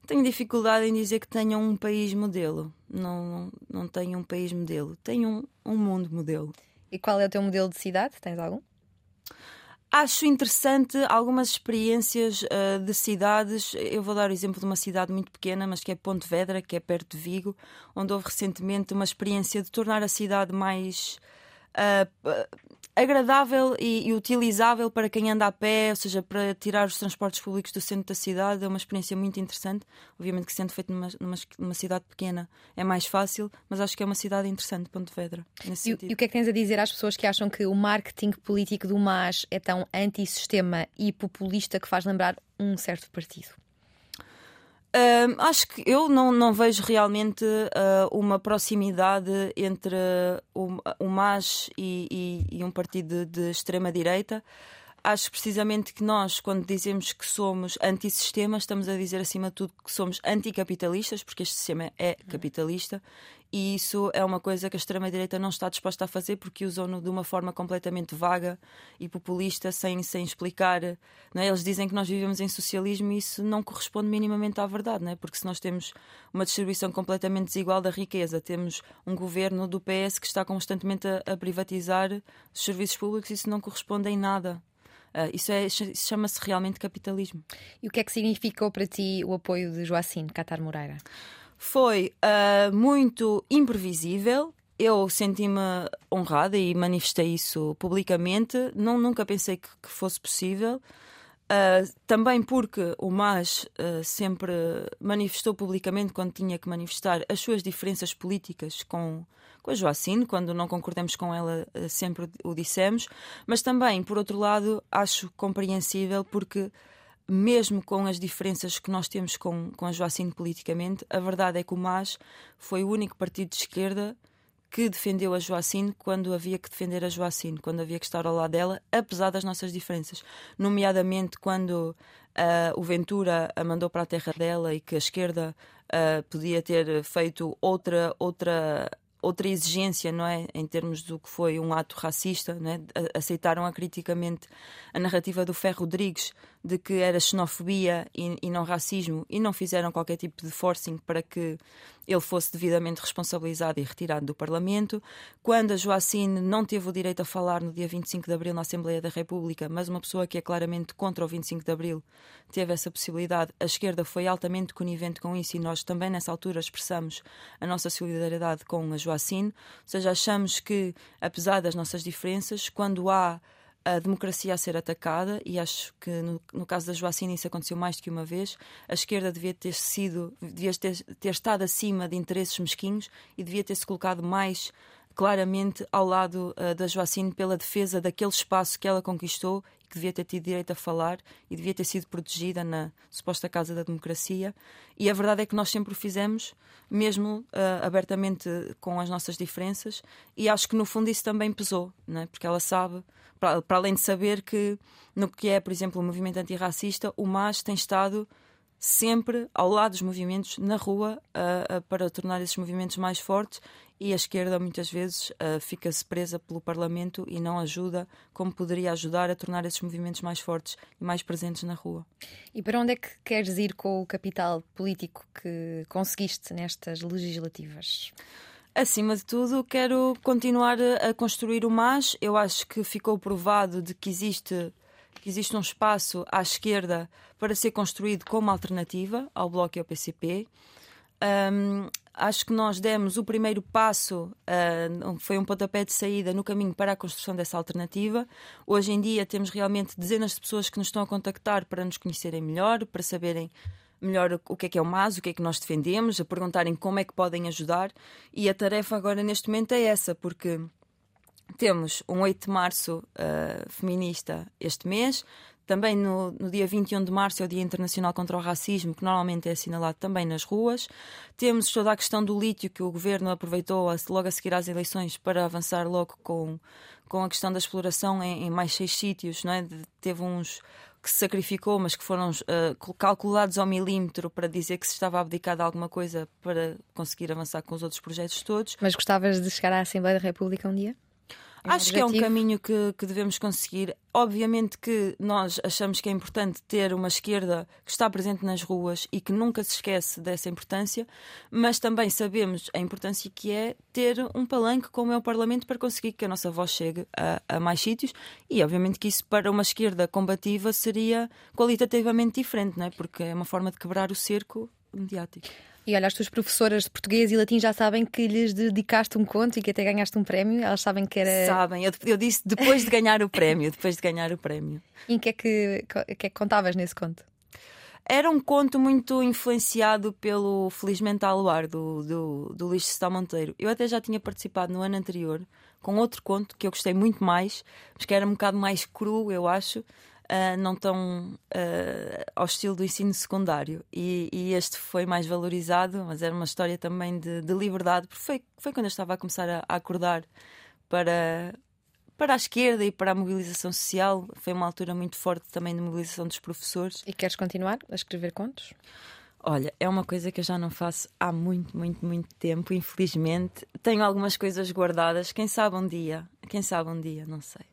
Tenho dificuldade em dizer que tenho um país modelo. Não, não, não tenho um país modelo. Tenho um, um mundo modelo. E qual é o teu modelo de cidade? Tens algum? Acho interessante algumas experiências uh, de cidades. Eu vou dar o exemplo de uma cidade muito pequena, mas que é Pontevedra, que é perto de Vigo, onde houve recentemente uma experiência de tornar a cidade mais uh, agradável e, e, utilizável para quem anda a pé, ou seja, para tirar os transportes públicos do centro da cidade. É uma experiência muito interessante. Obviamente que sendo feito numa, numa, numa cidade pequena é mais fácil, mas acho que é uma cidade interessante, Pontevedra. E, e o que é que tens a dizer às pessoas que acham que o marketing político do MAS é tão antissistema e populista que faz lembrar um certo partido? Uh, acho que eu não, não vejo realmente uh, uma proximidade entre o, o MAS e, e, e um partido de, de extrema-direita. Acho precisamente que nós, quando dizemos que somos antissistema, estamos a dizer acima de tudo que somos anticapitalistas, porque este sistema é capitalista e isso é uma coisa que a extrema-direita não está disposta a fazer porque usam-no de uma forma completamente vaga e populista, sem, sem explicar. Não é? Eles dizem que nós vivemos em socialismo e isso não corresponde minimamente à verdade, não é? porque se nós temos uma distribuição completamente desigual da riqueza, temos um governo do PS que está constantemente a, a privatizar os serviços públicos, isso não corresponde em nada. Uh, isso, é, isso chama-se realmente capitalismo. E o que é que significou para ti o apoio de Joacine Catar Moreira? Foi uh, muito imprevisível. Eu senti-me honrada e manifestei isso publicamente. Não, nunca pensei que, que fosse possível. Uh, também porque o MAS uh, sempre manifestou publicamente, quando tinha que manifestar, as suas diferenças políticas com, com a Joacine, quando não concordamos com ela, uh, sempre o dissemos, mas também, por outro lado, acho compreensível porque mesmo com as diferenças que nós temos com, com a Joacine politicamente, a verdade é que o MAS foi o único partido de esquerda que defendeu a Joacine quando havia que defender a Joacine, quando havia que estar ao lado dela, apesar das nossas diferenças. Nomeadamente quando uh, o Ventura a mandou para a terra dela e que a esquerda uh, podia ter feito outra, outra outra exigência, não é, em termos do que foi um ato racista, não é? aceitaram acriticamente a narrativa do Ferro Rodrigues de que era xenofobia e, e, não racismo e não fizeram qualquer tipo de forcing para que ele fosse devidamente responsabilizado e retirado do Parlamento. Quando a Joacine não teve o direito a falar no dia 25 de Abril na Assembleia da República, mas uma pessoa que é claramente contra o 25 de Abril teve essa possibilidade, a esquerda foi altamente conivente com isso e nós também nessa altura expressamos a nossa solidariedade com a Joacine. Ou seja, achamos que, apesar das nossas diferenças, quando há a democracia a ser atacada, e acho que no, no, caso da Joacine isso aconteceu mais do que uma vez, a esquerda devia ter sido, devia ter, ter estado acima de interesses mesquinhos e devia ter se colocado mais claramente ao lado uh, da Joacine pela defesa daquele espaço que ela conquistou que devia ter tido direito a falar e devia ter sido protegida na suposta Casa da Democracia. E a verdade é que nós sempre o fizemos, mesmo uh, abertamente com as nossas diferenças, e acho que no fundo isso também pesou, né? porque ela sabe para, para além de saber que no que é, por exemplo, o movimento antirracista, o MAS tem estado sempre ao lado dos movimentos na rua para tornar esses movimentos mais fortes e a esquerda muitas vezes uh, fica-se presa pelo Parlamento e não ajuda como poderia ajudar a tornar esses movimentos mais fortes e mais presentes na rua. E para onde é que queres ir com o capital político que conseguiste nestas legislativas? Acima de tudo, quero continuar a construir o MAS. Eu acho que ficou provado de que existe, que existe um espaço à esquerda para ser construído como alternativa ao Bloco e ao PCP. um, acho que nós demos o primeiro passo, uh, foi um pontapé de saída no caminho para a construção dessa alternativa. Hoje em dia temos realmente dezenas de pessoas que nos estão a contactar para nos conhecerem melhor, para saberem melhor o que é que é o MAS, o que é que nós defendemos, a perguntarem como é que podem ajudar. E a tarefa agora neste momento é essa, porque temos um 8 de março uh, feminista este mês, também no, no, dia 21 de março é o Dia Internacional contra o Racismo, que normalmente é assinalado também nas ruas. Temos toda a questão do lítio, que o governo aproveitou logo a seguir às eleições para avançar logo com, com a questão da exploração em, em mais seis sítios. Não é? Teve uns que se sacrificou, mas que foram uh, calculados ao milímetro para dizer que se estava a abdicar de alguma coisa para conseguir avançar com os outros projetos todos. Mas gostavas de chegar à Assembleia da República um dia? É Acho que é um caminho que, que, devemos conseguir. Obviamente que nós achamos que é importante ter uma esquerda que está presente nas ruas e que nunca se esquece dessa importância, mas também sabemos a importância que é ter um palanque como é o Parlamento para conseguir que a nossa voz chegue a, a mais sítios e, obviamente, que isso para uma esquerda combativa seria qualitativamente diferente, não é? porque é uma forma de quebrar o cerco mediático. E olha, as tuas professoras de português e latim já sabem que lhes dedicaste um conto e que até ganhaste um prémio. Elas sabem que era. Sabem, eu, eu disse depois de ganhar o prémio. Depois de ganhar o prémio. E o que, é que, que é que contavas nesse conto? Era um conto muito influenciado pelo Felizmente ao Luar, do, do, do Luís Cestal Monteiro. Eu até já tinha participado no ano anterior com outro conto que eu gostei muito mais, mas que era um bocado mais cru, eu acho, uh, não tão uh, ao estilo do ensino secundário. E, e, este foi mais valorizado, mas era uma história também de, de liberdade, porque foi, foi quando eu estava a começar a, a acordar para, para a esquerda e para a mobilização social. Foi uma altura muito forte também de mobilização dos professores. E queres continuar a escrever contos? Olha, é uma coisa que eu já não faço há muito, muito, muito tempo, infelizmente. Tenho algumas coisas guardadas. Quem sabe um dia, quem sabe um dia, não sei.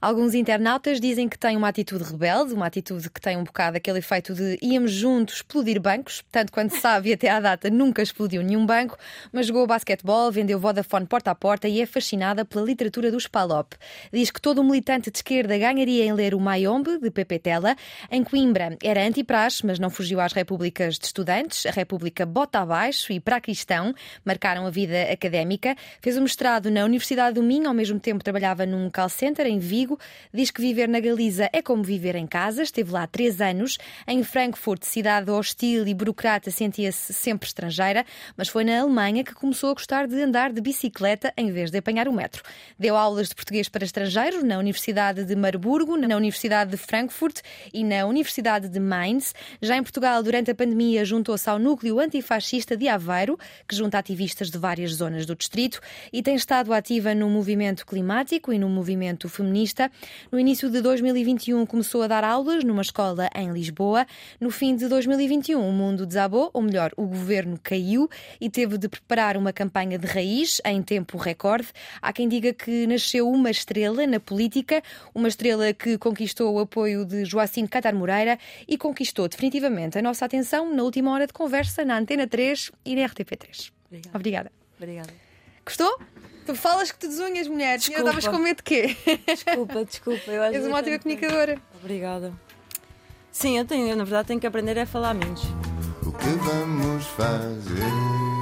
Alguns internautas dizem que tem uma atitude rebelde, uma atitude que tem um bocado aquele efeito de íamos juntos explodir bancos, tanto quanto se sabe, até à data nunca explodiu nenhum banco, mas jogou basquetebol, vendeu Vodafone porta a porta e é fascinada pela literatura do Spalop. Diz que todo militante de esquerda ganharia em ler o Mayombe, de Pepe Tela. Em Coimbra era anti-praxe, mas não fugiu às repúblicas de estudantes. A República bota abaixo e para cristão marcaram a vida académica. Fez um mestrado na Universidade do Minho, ao mesmo tempo trabalhava num call center em Vigo. Diz que viver na Galiza é como viver em casa. Esteve lá três anos. Em Frankfurt, cidade hostil e burocrata, sentia-se sempre estrangeira, mas foi na Alemanha que começou a gostar de andar de bicicleta em vez de apanhar o metro. Deu aulas de português para estrangeiros na Universidade de Marburgo, na Universidade de Frankfurt e na Universidade de Mainz. Já em Portugal, durante a pandemia, juntou-se ao núcleo antifascista de Aveiro, que junta ativistas de várias zonas do distrito, e tem estado ativa no movimento climático e no movimento feminista. No início de 2021 começou a dar aulas numa escola em Lisboa. No fim de 2021 o mundo desabou, ou melhor, o governo caiu e teve de preparar uma campanha de raiz em tempo recorde. Há quem diga que nasceu uma estrela na política, uma estrela que conquistou o apoio de Joacim Catar Moreira e conquistou definitivamente a nossa atenção na última hora de conversa na Antena 3 e na RTP3. Obrigada. Obrigada. Obrigada. Gostou? Tu falas que te desunhas, mulher. Desculpa. Estavas com medo de quê? Desculpa, desculpa. Eu És uma ótima comunicadora. Obrigada. Sim, eu tenho, eu, na verdade tenho que aprender a falar menos. O que vamos fazer?